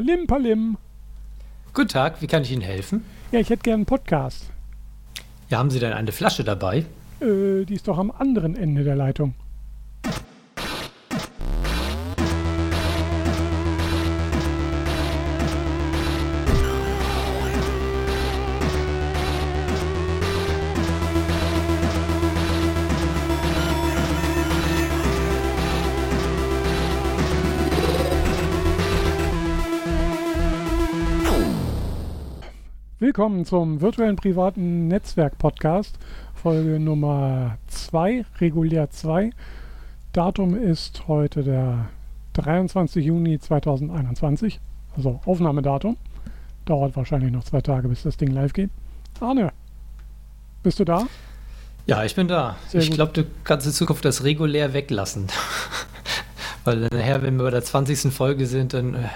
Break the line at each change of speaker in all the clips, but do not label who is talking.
Palim, Palim.
Guten Tag, wie kann ich Ihnen helfen?
Ja, ich hätte gern einen Podcast.
Ja, haben Sie denn eine Flasche dabei?
Äh, die ist doch am anderen Ende der Leitung. Willkommen zum virtuellen privaten Netzwerk Podcast, Folge Nummer 2, regulär 2. Datum ist heute der 23. Juni 2021, also Aufnahmedatum. Dauert wahrscheinlich noch zwei Tage, bis das Ding live geht. Arne, bist du da?
Ja, ich bin da. Sehr ich glaube, du kannst in Zukunft das regulär weglassen. Weil nachher, wenn wir bei der 20. Folge sind, dann äh,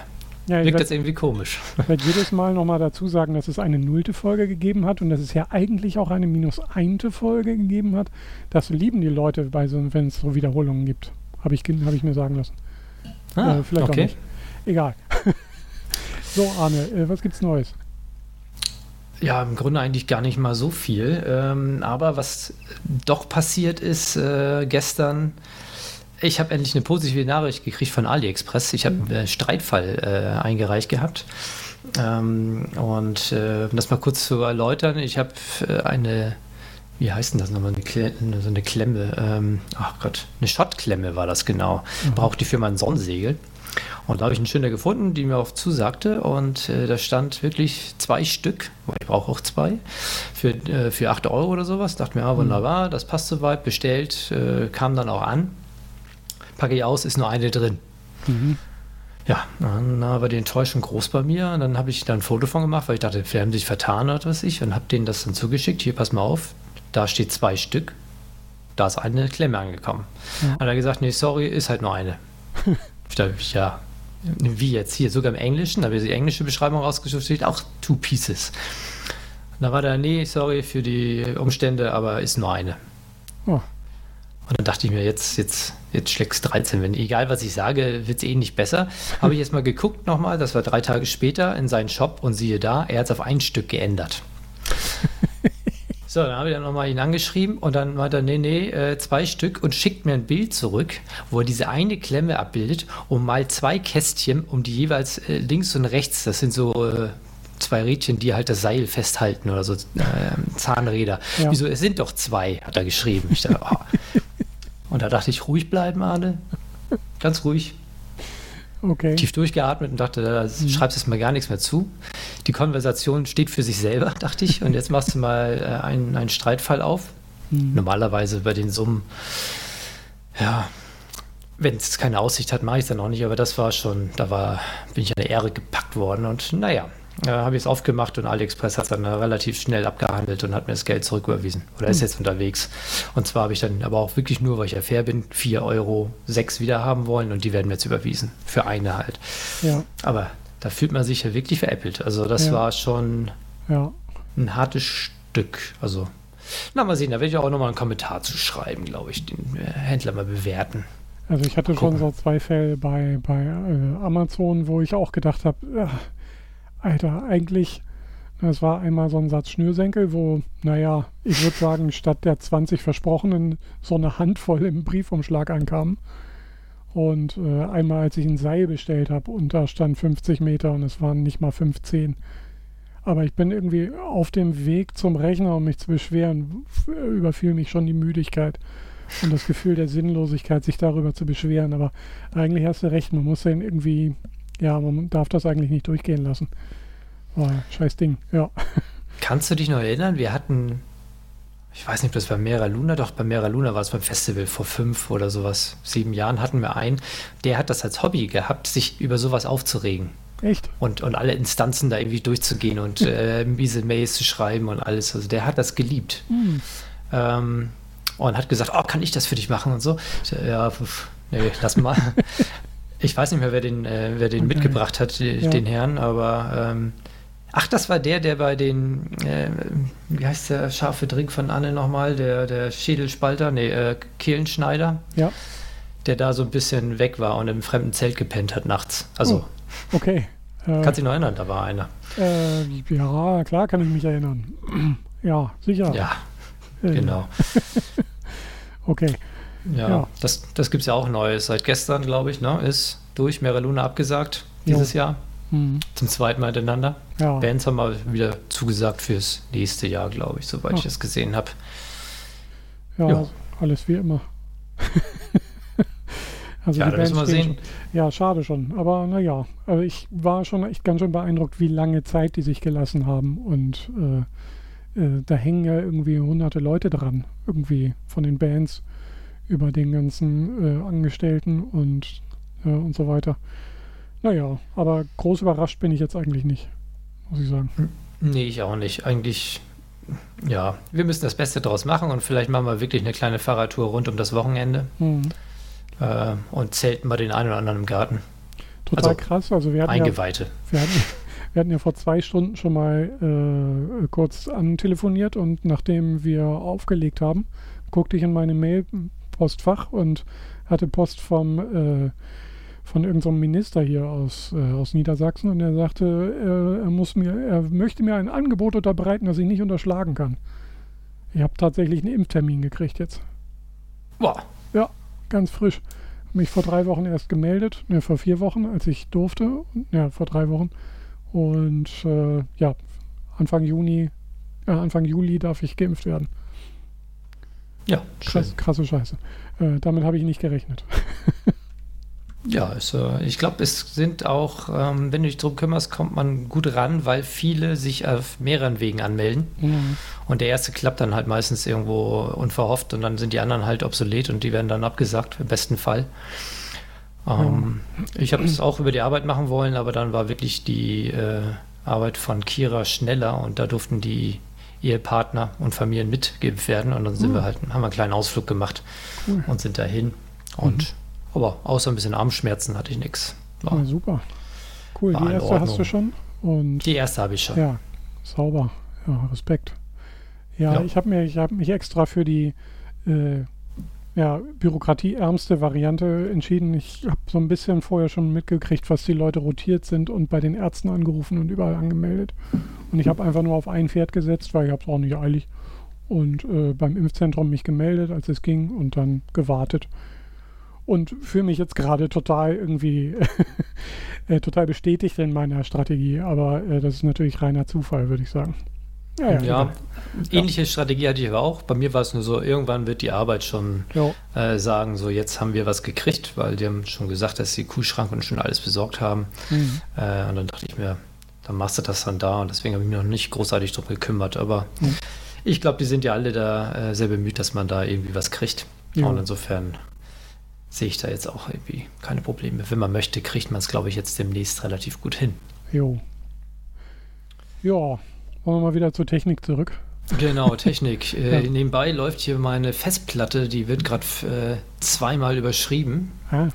ja, Wirkt jetzt irgendwie komisch.
Ich werde jedes Mal nochmal dazu sagen, dass es eine nullte Folge gegeben hat und dass es ja eigentlich auch eine minus einte Folge gegeben hat. Das lieben die Leute, bei so, wenn es so Wiederholungen gibt. Habe ich, hab ich mir sagen lassen.
Ah, äh, vielleicht okay. auch nicht.
Egal. so, Arne, äh, was gibt's Neues?
Ja, im Grunde eigentlich gar nicht mal so viel. Ähm, aber was doch passiert ist äh, gestern, ich habe endlich eine positive Nachricht gekriegt von AliExpress. Ich habe einen äh, Streitfall äh, eingereicht gehabt. Ähm, und äh, um das mal kurz zu erläutern, ich habe äh, eine, wie heißt denn das nochmal, eine so eine Klemme, ähm, ach Gott, eine Schottklemme war das genau. Mhm. Braucht die Firma ein Sonnensegel. Und da habe ich einen schöner gefunden, die mir auch zusagte. Und äh, da stand wirklich zwei Stück, weil ich brauche auch zwei, für, äh, für 8 Euro oder sowas. Dachte mir, ah, wunderbar, das passt soweit, bestellt, äh, kam dann auch an packe ich aus, ist nur eine drin. Mhm. Ja, dann war die Enttäuschung groß bei mir. Und dann habe ich da ein Foto von gemacht, weil ich dachte, wir haben sich vertan oder was ich. Und habe denen das dann zugeschickt. Hier, pass mal auf, da steht zwei Stück. Da ist eine Klemme angekommen. Ja. Hat er gesagt, nee, sorry, ist halt nur eine. ich dachte, ja, wie jetzt hier, sogar im Englischen, da habe ich die englische Beschreibung rausgesucht, steht auch two pieces. Und da war der, nee, sorry für die Umstände, aber ist nur eine. Oh. Und dann dachte ich mir, jetzt, jetzt, jetzt schlägst 13. Wenn egal was ich sage, wird es eh nicht besser. Habe ich jetzt mal geguckt nochmal, das war drei Tage später in seinen Shop und siehe da, er hat es auf ein Stück geändert. So, dann habe ich dann nochmal ihn angeschrieben und dann meinte er, nee, nee, äh, zwei Stück und schickt mir ein Bild zurück, wo er diese eine Klemme abbildet und mal zwei Kästchen um die jeweils äh, links und rechts, das sind so äh, zwei Rädchen, die halt das Seil festhalten oder so äh, Zahnräder. Ja. Wieso, es sind doch zwei, hat er geschrieben. Ich dachte, oh. Und da dachte ich, ruhig bleiben, Arne. Ganz ruhig. Okay. Tief durchgeatmet und dachte, da mhm. schreibst jetzt mal gar nichts mehr zu. Die Konversation steht für sich selber, dachte ich. Und jetzt machst du mal äh, einen, einen Streitfall auf. Mhm. Normalerweise bei den Summen, ja, wenn es keine Aussicht hat, mache ich es dann auch nicht. Aber das war schon, da war, bin ich an der Ehre gepackt worden. Und naja, äh, habe ich es aufgemacht und AliExpress hat es dann relativ schnell abgehandelt und hat mir das Geld zurücküberwiesen. Oder ist hm. jetzt unterwegs. Und zwar habe ich dann aber auch wirklich nur, weil ich ja fair bin, 4,06 Euro wieder haben wollen und die werden mir jetzt überwiesen. Für eine halt. Ja. Aber da fühlt man sich ja wirklich veräppelt. Also das ja. war schon ja. ein hartes Stück. Also, na mal sehen, da werde ich auch nochmal einen Kommentar zu schreiben, glaube ich, den Händler mal bewerten.
Also ich hatte schon so zwei Fälle bei, bei äh, Amazon, wo ich auch gedacht habe, äh, Alter, eigentlich, das war einmal so ein Satz Schnürsenkel, wo, naja, ich würde sagen, statt der 20 versprochenen so eine Handvoll im Briefumschlag ankam. Und äh, einmal, als ich ein Seil bestellt habe und da stand 50 Meter und es waren nicht mal 15. Aber ich bin irgendwie auf dem Weg zum Rechner, um mich zu beschweren, überfiel mich schon die Müdigkeit und das Gefühl der Sinnlosigkeit, sich darüber zu beschweren. Aber eigentlich hast du recht, man muss den irgendwie ja, man darf das eigentlich nicht durchgehen lassen. Oh, scheiß Ding, ja.
Kannst du dich noch erinnern? Wir hatten, ich weiß nicht, ob das bei Mera Luna, doch bei Mera Luna war es beim Festival vor fünf oder sowas, sieben Jahren hatten wir einen, der hat das als Hobby gehabt, sich über sowas aufzuregen.
Echt?
Und, und alle Instanzen da irgendwie durchzugehen und äh, miese Mails zu schreiben und alles. Also der hat das geliebt. Hm. Ähm, und hat gesagt, oh, kann ich das für dich machen und so. Ich, ja, pf, nee, lass mal. Ich weiß nicht mehr, wer den, äh, wer den okay. mitgebracht hat, ja. den Herrn, aber ähm, ach, das war der, der bei den, äh, wie heißt der scharfe Drink von Anne nochmal, der, der Schädelspalter, nee, äh, Kehlenschneider.
Ja.
Der da so ein bisschen weg war und im fremden Zelt gepennt hat nachts. Also.
Oh, okay.
Äh, Kannst dich noch erinnern, da war einer.
Äh, ja, klar kann ich mich erinnern. ja, sicher.
Ja, äh, genau.
okay.
Ja, ja, das, das gibt es ja auch Neues. Seit gestern, glaube ich, ne, ist durch Mera Luna abgesagt dieses jo. Jahr. Mhm. Zum zweiten Mal hintereinander. Ja. Bands haben mal wieder zugesagt fürs nächste Jahr, glaube ich, soweit Ach. ich das gesehen habe.
Ja, alles wie immer.
also ja, die Bands wir sehen.
Schon, ja, schade schon. Aber naja, also ich war schon echt ganz schön beeindruckt, wie lange Zeit die sich gelassen haben. Und äh, äh, da hängen ja irgendwie hunderte Leute dran, irgendwie von den Bands über den ganzen äh, Angestellten und, äh, und so weiter. Naja, aber groß überrascht bin ich jetzt eigentlich nicht, muss ich sagen. Hm.
Nee, ich auch nicht. Eigentlich, ja, wir müssen das Beste draus machen und vielleicht machen wir wirklich eine kleine Fahrradtour rund um das Wochenende mhm. äh, und zelten mal den einen oder anderen im Garten.
Total also, krass. Also wir hatten
Eingeweihte.
Ja, wir, hatten, wir hatten ja vor zwei Stunden schon mal äh, kurz antelefoniert und nachdem wir aufgelegt haben, guckte ich in meine Mail-Postfach und hatte Post vom äh, von irgendeinem Minister hier aus, äh, aus Niedersachsen und er sagte, er, er, muss mir, er möchte mir ein Angebot unterbreiten, das ich nicht unterschlagen kann. Ich habe tatsächlich einen Impftermin gekriegt jetzt.
Boah.
Ja, ganz frisch. Mich vor drei Wochen erst gemeldet, ne, vor vier Wochen, als ich durfte. Ja, vor drei Wochen. Und äh, ja, Anfang Juni, äh, Anfang Juli darf ich geimpft werden.
Ja,
Krass, krasse Scheiße. Äh, damit habe ich nicht gerechnet.
Ja, also ich glaube, es sind auch, ähm, wenn du dich darum kümmerst, kommt man gut ran, weil viele sich auf mehreren Wegen anmelden. Mhm. Und der erste klappt dann halt meistens irgendwo unverhofft und dann sind die anderen halt obsolet und die werden dann abgesagt, im besten Fall. Ähm, mhm. Ich habe es auch über die Arbeit machen wollen, aber dann war wirklich die äh, Arbeit von Kira schneller und da durften die Ehepartner und Familien mitgeimpft werden und dann sind mhm. wir halt, haben wir einen kleinen Ausflug gemacht cool. und sind dahin. Und mhm. Aber außer ein bisschen Armschmerzen hatte ich nichts.
Ja, super. Cool, die erste hast du schon. Und
die erste habe ich schon.
Ja, sauber. Ja, Respekt. Ja, ja. ich habe hab mich extra für die äh, ja, bürokratieärmste Variante entschieden. Ich habe so ein bisschen vorher schon mitgekriegt, was die Leute rotiert sind und bei den Ärzten angerufen und überall angemeldet. Und ich habe einfach nur auf ein Pferd gesetzt, weil ich habe es auch nicht eilig. Und äh, beim Impfzentrum mich gemeldet, als es ging und dann gewartet und fühle mich jetzt gerade total irgendwie äh, total bestätigt in meiner Strategie. Aber äh, das ist natürlich reiner Zufall, würde ich sagen.
Ja, ja, ja ähnliche ja. Strategie hatte ich aber auch. Bei mir war es nur so, irgendwann wird die Arbeit schon äh, sagen, so jetzt haben wir was gekriegt, weil die haben schon gesagt, dass sie Kühlschrank und schon alles besorgt haben. Mhm. Äh, und dann dachte ich mir, dann machst du das dann da und deswegen habe ich mich noch nicht großartig drum gekümmert. Aber mhm. ich glaube, die sind ja alle da äh, sehr bemüht, dass man da irgendwie was kriegt. Und insofern sehe ich da jetzt auch irgendwie keine Probleme. Wenn man möchte, kriegt man es, glaube ich, jetzt demnächst relativ gut hin.
Jo. Ja, wollen wir mal wieder zur Technik zurück.
Genau, Technik. Äh, ja. Nebenbei läuft hier meine Festplatte, die wird gerade äh, zweimal überschrieben. Ah.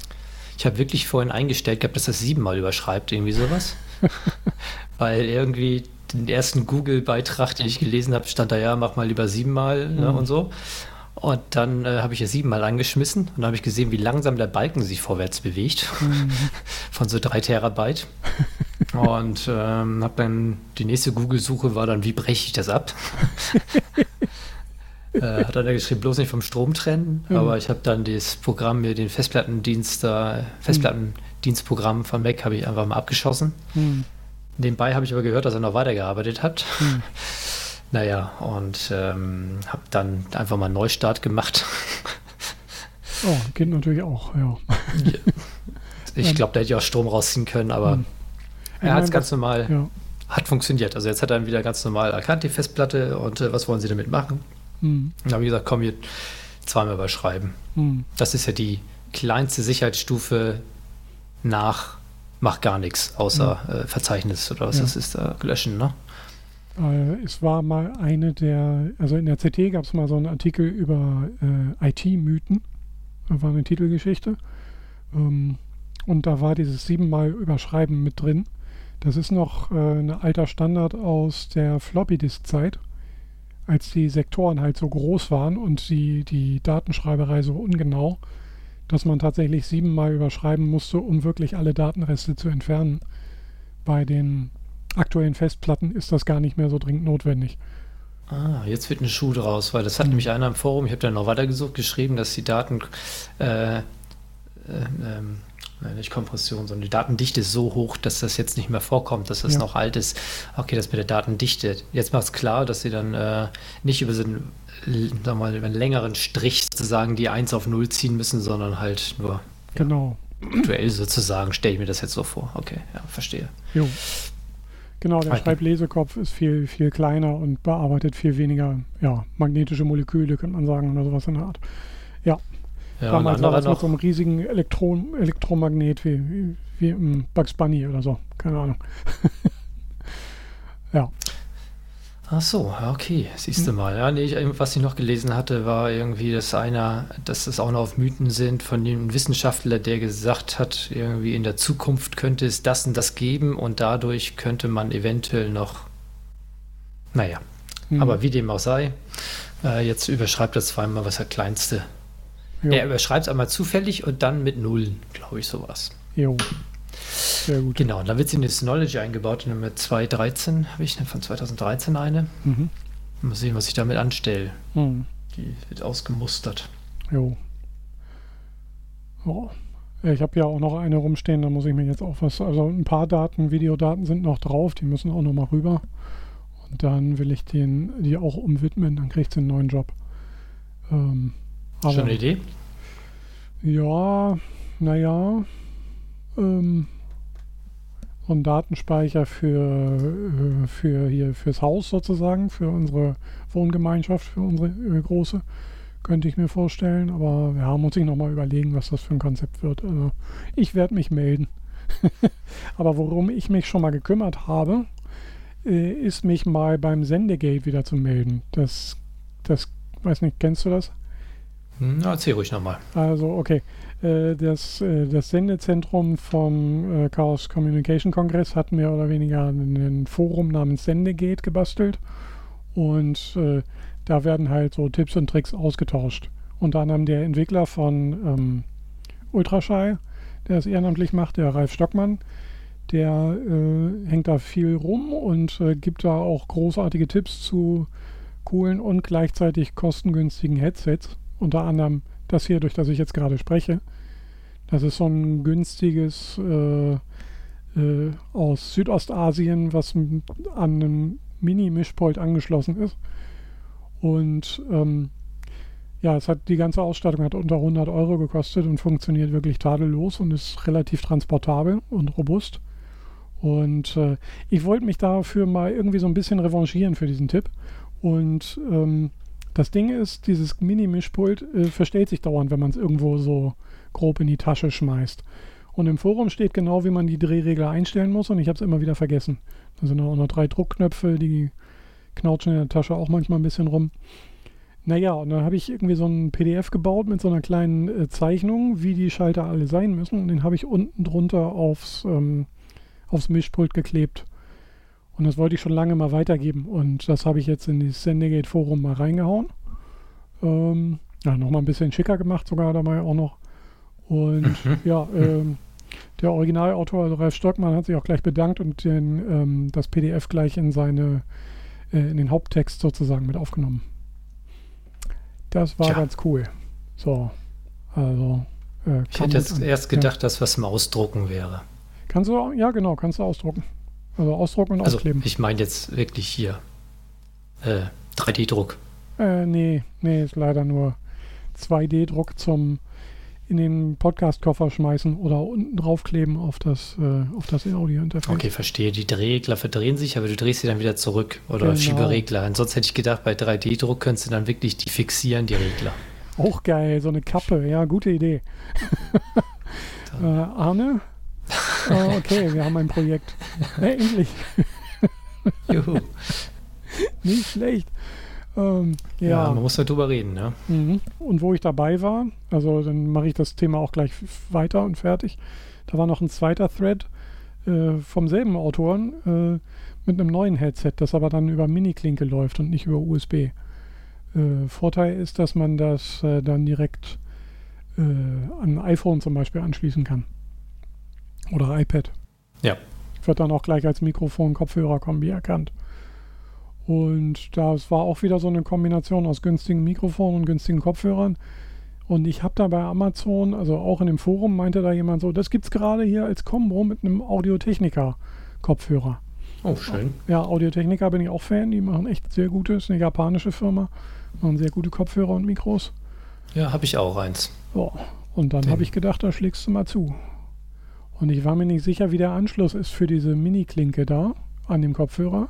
Ich habe wirklich vorhin eingestellt gehabt, dass das siebenmal überschreibt, irgendwie sowas. Weil irgendwie den ersten Google-Beitrag, den ich gelesen habe, stand da ja, mach mal lieber siebenmal ne, mhm. ne, und so. Und dann äh, habe ich es siebenmal angeschmissen und dann habe ich gesehen, wie langsam der Balken sich vorwärts bewegt. Mhm. Von so drei Terabyte. und ähm, habe dann die nächste Google-Suche war dann, wie breche ich das ab? äh, hat dann geschrieben, bloß nicht vom Strom trennen. Mhm. Aber ich habe dann das Programm, mir den Festplattendienst, äh, Festplattendienstprogramm von Mac habe ich einfach mal abgeschossen. Mhm. Nebenbei habe ich aber gehört, dass er noch weitergearbeitet hat. Mhm. Naja, und ähm, habe dann einfach mal einen Neustart gemacht.
Oh, geht natürlich auch, ja.
Ich glaube, da hätte ich auch Strom rausziehen können, aber mhm. er hat es ganz normal, ja. hat funktioniert. Also jetzt hat er wieder ganz normal erkannt, die Festplatte, und äh, was wollen Sie damit machen? Mhm. Dann habe ich gesagt, komm, hier zweimal überschreiben. Mhm. Das ist ja die kleinste Sicherheitsstufe nach mach gar nichts, außer mhm. äh, Verzeichnis oder was ja. das ist, da löschen, ne?
Äh, es war mal eine der, also in der CT gab es mal so einen Artikel über äh, IT-Mythen. War eine Titelgeschichte. Ähm, und da war dieses siebenmal Überschreiben mit drin. Das ist noch äh, ein alter Standard aus der Floppy-Disk-Zeit, als die Sektoren halt so groß waren und die, die Datenschreiberei so ungenau, dass man tatsächlich siebenmal überschreiben musste, um wirklich alle Datenreste zu entfernen bei den aktuellen Festplatten ist das gar nicht mehr so dringend notwendig.
Ah, jetzt wird ein Schuh draus, weil das hat mhm. nämlich einer im Forum, ich habe da noch weitergesucht, geschrieben, dass die Daten, äh, äh, ähm, nicht Kompression, sondern die Datendichte ist so hoch, dass das jetzt nicht mehr vorkommt, dass das ja. noch alt ist. Okay, das mit der Datendichte. Jetzt macht es klar, dass sie dann äh, nicht über einen, sagen mal, einen längeren Strich sozusagen die 1 auf 0 ziehen müssen, sondern halt nur
genau.
Ja, aktuell sozusagen, stelle ich mir das jetzt so vor. Okay, ja, verstehe.
Jo. Genau, der Schreiblesekopf ist viel, viel kleiner und bearbeitet viel weniger ja, magnetische Moleküle, könnte man sagen, oder sowas in der Art. Ja. ja Damals war das mit so einem riesigen Elektron Elektromagnet wie, wie, wie im Bugs Bunny oder so. Keine Ahnung. ja.
Ach so, okay, siehst du hm. mal. Ja, nee, was ich noch gelesen hatte, war irgendwie, dass einer, dass es auch noch auf Mythen sind von dem Wissenschaftler, der gesagt hat, irgendwie in der Zukunft könnte es das und das geben und dadurch könnte man eventuell noch, naja, mhm. aber wie dem auch sei, äh, jetzt überschreibt er zweimal, was der kleinste. Jo. Er überschreibt es einmal zufällig und dann mit Nullen, glaube ich, sowas.
Jo.
Sehr gut. Genau, und dann wird sie in das Knowledge eingebaut. Mit 2.13 habe ich von 2013 eine. Mhm. Mal sehen, was ich damit anstelle. Mhm. Die wird ausgemustert.
Jo. Oh. Ich habe ja auch noch eine rumstehen, da muss ich mir jetzt auch was. Also ein paar Daten, Videodaten sind noch drauf, die müssen auch noch mal rüber. Und dann will ich den, die auch umwidmen, dann kriegt sie einen neuen Job.
Ähm, Schon eine Idee?
Ja, naja. Ähm, einen Datenspeicher für, äh, für hier fürs Haus sozusagen, für unsere Wohngemeinschaft, für unsere äh, große, könnte ich mir vorstellen. Aber ja, muss ich nochmal überlegen, was das für ein Konzept wird. Also ich werde mich melden. Aber worum ich mich schon mal gekümmert habe, äh, ist mich mal beim Sendegate wieder zu melden. Das, das, weiß nicht, kennst du das?
Na, erzähl ruhig nochmal.
Also, okay. Äh, das, äh, das Sendezentrum vom äh, Chaos Communication Kongress hat mehr oder weniger ein Forum namens Sendegate gebastelt. Und da werden halt so Tipps und Tricks ausgetauscht. Unter anderem der Entwickler von ähm, Ultraschall, der es ehrenamtlich macht, der Ralf Stockmann, der äh, hängt da viel rum und äh, gibt da auch großartige Tipps zu coolen und gleichzeitig kostengünstigen Headsets. Unter anderem das hier, durch das ich jetzt gerade spreche. Das ist so ein günstiges äh, äh, aus Südostasien, was an einem Mini-Mischpult angeschlossen ist. Und ähm, ja, es hat die ganze Ausstattung hat unter 100 Euro gekostet und funktioniert wirklich tadellos und ist relativ transportabel und robust. Und äh, ich wollte mich dafür mal irgendwie so ein bisschen revanchieren für diesen Tipp. Und ähm, das Ding ist, dieses Mini-Mischpult äh, verstellt sich dauernd, wenn man es irgendwo so grob in die Tasche schmeißt. Und im Forum steht genau, wie man die Drehregler einstellen muss und ich habe es immer wieder vergessen. Da sind auch noch drei Druckknöpfe, die knautschen in der Tasche auch manchmal ein bisschen rum. Naja, und dann habe ich irgendwie so ein PDF gebaut mit so einer kleinen äh, Zeichnung, wie die Schalter alle sein müssen. Und den habe ich unten drunter aufs, ähm, aufs Mischpult geklebt. Und das wollte ich schon lange mal weitergeben. Und das habe ich jetzt in das Sendegate-Forum mal reingehauen. Ähm, ja, nochmal ein bisschen schicker gemacht, sogar dabei auch noch. Und ja, ähm, der Originalautor, also Ralf Stockmann, hat sich auch gleich bedankt und den, ähm, das PDF gleich in seine, äh, in den Haupttext sozusagen mit aufgenommen. Das war Tja. ganz cool. So, also.
Äh, ich hätte jetzt erst gedacht, ja. dass was zum Ausdrucken wäre.
Kannst du, ja genau, kannst du ausdrucken. Also ausdrucken und
also,
auskleben.
Ich meine jetzt wirklich hier äh, 3D-Druck.
Äh, nee, nee, ist leider nur 2D-Druck zum in den Podcast-Koffer schmeißen oder unten draufkleben auf das, äh, auf das Audio-Interface.
Okay, verstehe. Die Drehregler verdrehen sich, aber du drehst sie dann wieder zurück. Oder genau. Schieberegler. Ansonsten hätte ich gedacht, bei 3D-Druck könntest du dann wirklich die fixieren, die Regler.
Auch geil, so eine Kappe. Ja, gute Idee. äh, Arne, Oh, okay, wir haben ein Projekt. Hey, endlich. Juhu. Nicht schlecht.
Ähm, ja. ja. man muss halt drüber reden, ne?
Mhm. Und wo ich dabei war, also dann mache ich das Thema auch gleich weiter und fertig. Da war noch ein zweiter Thread äh, vom selben Autoren äh, mit einem neuen Headset, das aber dann über Mini-Klinke läuft und nicht über USB. Äh, Vorteil ist, dass man das äh, dann direkt äh, an ein iPhone zum Beispiel anschließen kann. Oder iPad.
Ja.
wird dann auch gleich als Mikrofon-Kopfhörer-Kombi erkannt. Und das war auch wieder so eine Kombination aus günstigen Mikrofonen und günstigen Kopfhörern. Und ich habe da bei Amazon, also auch in dem Forum, meinte da jemand so, das gibt es gerade hier als Kombo mit einem Audiotechnica-Kopfhörer.
Oh, schön.
Ja, Audiotechnica bin ich auch Fan. Die machen echt sehr gute, ist eine japanische Firma. Machen sehr gute Kopfhörer und Mikros.
Ja, habe ich auch eins.
So, und dann habe ich gedacht, da schlägst du mal zu. Und ich war mir nicht sicher, wie der Anschluss ist für diese Mini-Klinke da an dem Kopfhörer.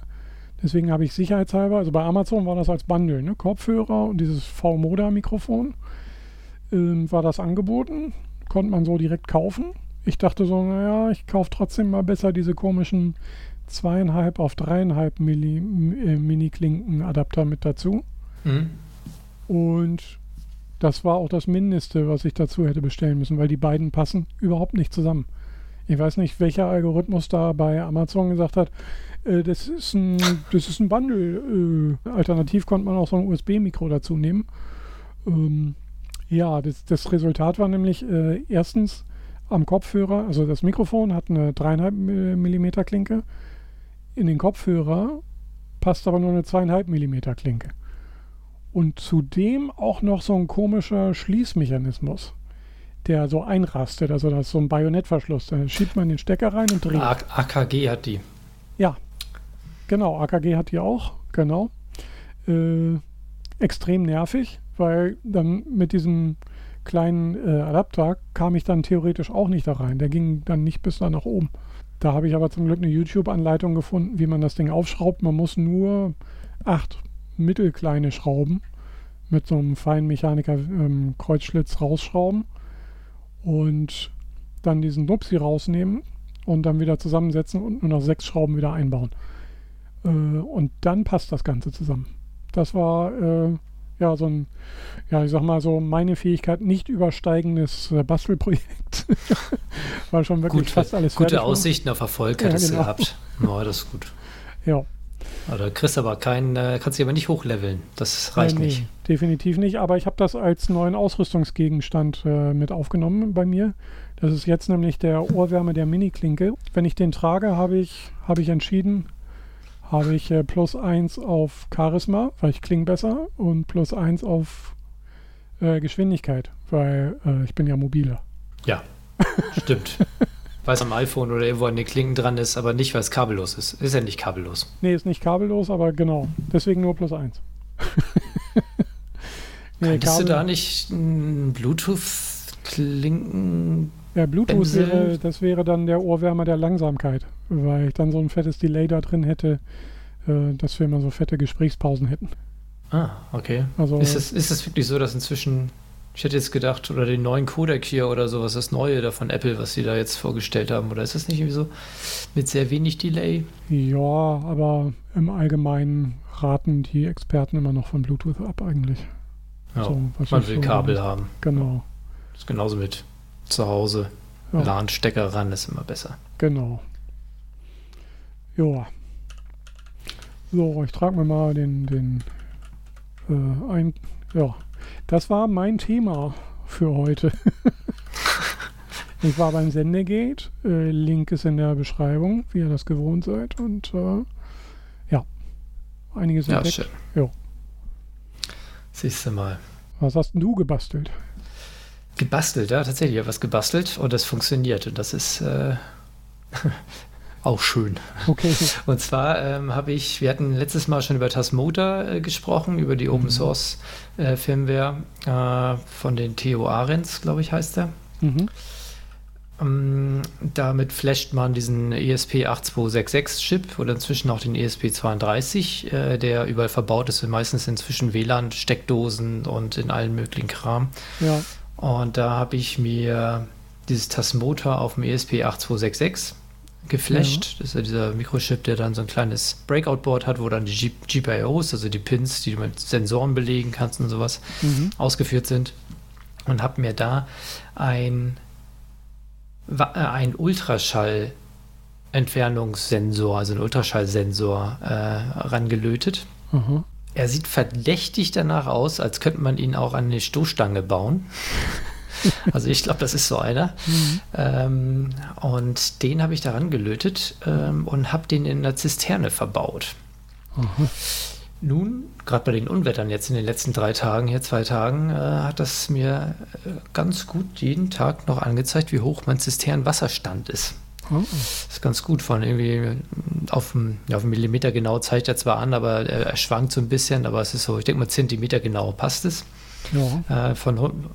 Deswegen habe ich sicherheitshalber, also bei Amazon war das als Bundle, ne? Kopfhörer und dieses V-Moda-Mikrofon ähm, war das angeboten. Konnte man so direkt kaufen. Ich dachte so, naja, ich kaufe trotzdem mal besser diese komischen zweieinhalb auf dreieinhalb Milli, äh, Mini-Klinken-Adapter mit dazu. Mhm. Und das war auch das Mindeste, was ich dazu hätte bestellen müssen, weil die beiden passen überhaupt nicht zusammen. Ich weiß nicht, welcher Algorithmus da bei Amazon gesagt hat, äh, das, ist ein, das ist ein Bundle. Äh, alternativ konnte man auch so ein USB-Mikro dazu nehmen. Ähm, ja, das, das, Resultat war nämlich äh, erstens am Kopfhörer, also das Mikrofon hat eine 3,5 mm Klinke. In den Kopfhörer passt aber nur eine 2,5 mm Klinke. Und zudem auch noch so ein komischer Schließmechanismus, der so einrastet. Also das ist so ein Bajonettverschluss. Da schiebt man den Stecker rein und dreht.
AKG hat die.
Ja, genau. AKG hat die auch. Genau. Äh, extrem nervig, weil dann mit diesem kleinen äh, Adapter kam ich dann theoretisch auch nicht da rein. Der ging dann nicht bis da nach oben. Da habe ich aber zum Glück eine YouTube-Anleitung gefunden, wie man das Ding aufschraubt. Man muss nur acht mittelkleine Schrauben mit so einem feinen Mechaniker ähm, Kreuzschlitz rausschrauben und dann diesen Nupsi rausnehmen und dann wieder zusammensetzen und nur noch sechs Schrauben wieder einbauen. Äh, und dann passt das Ganze zusammen. Das war äh, ja so ein, ja, ich sag mal so, meine Fähigkeit nicht übersteigendes äh, Bastelprojekt. war schon wirklich
Gut,
fast alles
Gute Aussichten auf Erfolg hättest ja, genau. gehabt.
Oh,
das ist gut.
Ja.
Oder kriegst aber keinen, äh, kannst dich aber nicht hochleveln. Das reicht äh, nee, nicht.
Definitiv nicht, aber ich habe das als neuen Ausrüstungsgegenstand äh, mit aufgenommen bei mir. Das ist jetzt nämlich der Ohrwärme der Mini-Klinke. Wenn ich den trage, habe ich, hab ich entschieden, habe ich äh, plus 1 auf Charisma, weil ich klinge besser, und plus 1 auf äh, Geschwindigkeit, weil äh, ich bin ja mobiler.
Ja, stimmt. weil es am iPhone oder irgendwo an den Klingen dran ist, aber nicht, weil es kabellos ist. Ist ja nicht kabellos.
Nee, ist nicht kabellos, aber genau. Deswegen nur plus 1.
nee, Könntest Kabel du da nicht ein Bluetooth-Klinken
ja, Bluetooth wäre, das wäre dann der Ohrwärmer der Langsamkeit, weil ich dann so ein fettes Delay da drin hätte, äh, dass wir immer so fette Gesprächspausen hätten.
Ah, okay. Also, ist, es, ist es wirklich so, dass inzwischen, ich hätte jetzt gedacht, oder den neuen Codec hier oder sowas, das neue da von Apple, was sie da jetzt vorgestellt haben, oder ist das nicht irgendwie so mit sehr wenig Delay?
Ja, aber im Allgemeinen raten die Experten immer noch von Bluetooth ab eigentlich.
Ja, so, man will Kabel ist. haben.
Genau.
Das ist genauso mit zu Hause. Ja. LAN-Stecker ran ist immer besser.
Genau. Ja. So, ich trage mir mal den, den äh, ein. Ja, das war mein Thema für heute. ich war beim Sendegate. Äh, Link ist in der Beschreibung, wie ihr das gewohnt seid. Und äh, ja, einiges
ja, schön.
Jo.
Siehst du mal.
Was hast du gebastelt?
Gebastelt, ja, tatsächlich. Ich habe was gebastelt und das funktioniert. Und das ist äh, auch schön.
Okay.
Und zwar ähm, habe ich, wir hatten letztes Mal schon über Tasmota äh, gesprochen, über die Open mhm. Source äh, Firmware äh, von den Theo Ahrens, glaube ich, heißt der. Mhm. Ähm, damit flasht man diesen ESP8266-Chip oder inzwischen auch den ESP32, äh, der überall verbaut ist, meistens inzwischen WLAN-Steckdosen und in allen möglichen Kram.
Ja.
Und da habe ich mir dieses Tasmota auf dem ESP8266 geflasht. Ja. Das ist ja dieser Mikrochip, der dann so ein kleines Breakout-Board hat, wo dann die GPIOs, also die Pins, die du mit Sensoren belegen kannst und sowas, mhm. ausgeführt sind. Und habe mir da ein, äh, ein Ultraschall- Entfernungssensor, also ein Ultraschallsensor, äh, rangelötet. Mhm. Er sieht verdächtig danach aus, als könnte man ihn auch an eine Stoßstange bauen. Also ich glaube, das ist so einer. Mhm. Ähm, und den habe ich daran gelötet ähm, und habe den in einer Zisterne verbaut. Aha. Nun, gerade bei den Unwettern jetzt in den letzten drei Tagen, hier zwei Tagen, äh, hat das mir äh, ganz gut jeden Tag noch angezeigt, wie hoch mein Zisternenwasserstand ist. Oh. Das ist ganz gut. Von irgendwie auf dem, ja, auf Millimeter genau zeigt er zwar an, aber er, er, schwankt so ein bisschen, aber es ist so, ich denke mal Zentimeter genau passt es. Ja. Äh, von,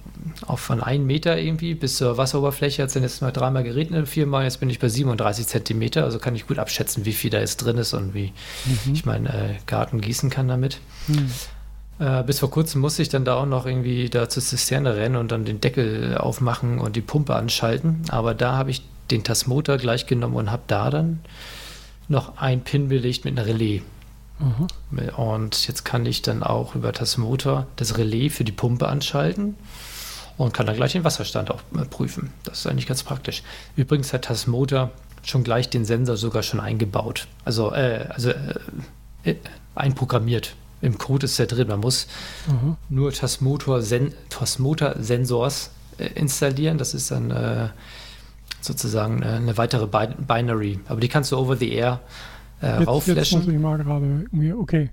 auch von einem Meter irgendwie bis zur Wasseroberfläche hat es dann jetzt mal dreimal geregnet, viermal, jetzt bin ich bei 37 Zentimeter, also kann ich gut abschätzen, wie viel da jetzt drin ist und wie mhm. ich meinen äh, Garten gießen kann damit. Mhm. Äh, bis vor kurzem musste ich dann da auch noch irgendwie da zur Zisterne rennen und dann den Deckel aufmachen und die Pumpe anschalten, aber da habe ich den Tasmotor gleich genommen und habe da dann noch ein Pin belegt mit einer Relais. Mhm. Und jetzt kann ich dann auch über Tasmotor das Relais für die Pumpe anschalten und kann dann gleich den Wasserstand auch äh, prüfen. Das ist eigentlich ganz praktisch. Übrigens hat Tasmotor schon gleich den Sensor sogar schon eingebaut. Also, äh, also äh, äh einprogrammiert. Im Code ist der drin. Man muss mhm. nur Tasmotor-Sensors äh, installieren. Das ist dann äh, sozusagen eine weitere Binary. Aber die kannst du over the air äh, jetzt, raufflashen. Jetzt muss
ich mal gerade okay.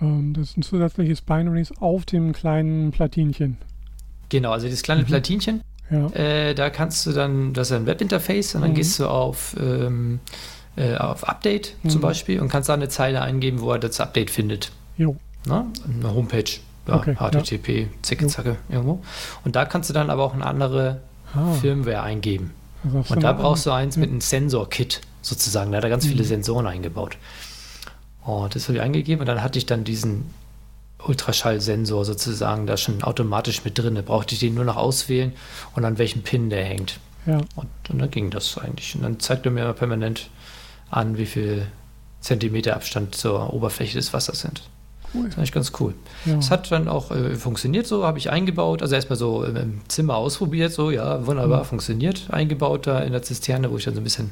Ähm, das ist ein zusätzliches Binaries auf dem kleinen Platinchen.
Genau, also das kleine mhm. Platinchen. Ja. Äh, da kannst du dann, das ist ein Webinterface und dann mhm. gehst du auf, ähm, äh, auf Update mhm. zum Beispiel und kannst da eine Zeile eingeben, wo er das Update findet. Jo. Na? Eine Homepage. Ja, okay, HTTP, ja. zicke, zacke, irgendwo. Und da kannst du dann aber auch eine andere ah. Firmware eingeben. Und da brauchst du eins mit einem Sensor-Kit sozusagen. Da hat er ganz viele mhm. Sensoren eingebaut. Und das habe ich eingegeben und dann hatte ich dann diesen Ultraschallsensor sozusagen da schon automatisch mit drin. Da brauchte ich den nur noch auswählen und an welchem Pin der hängt. Ja. Und, und dann ging das eigentlich. Und dann zeigt er mir permanent an, wie viel Zentimeter Abstand zur Oberfläche des Wassers sind. Cool. Das ist eigentlich ganz cool. Es ja. hat dann auch äh, funktioniert so, habe ich eingebaut. Also erstmal so im Zimmer ausprobiert, so, ja, wunderbar mhm. funktioniert. Eingebaut da in der Zisterne, wo ich dann so ein bisschen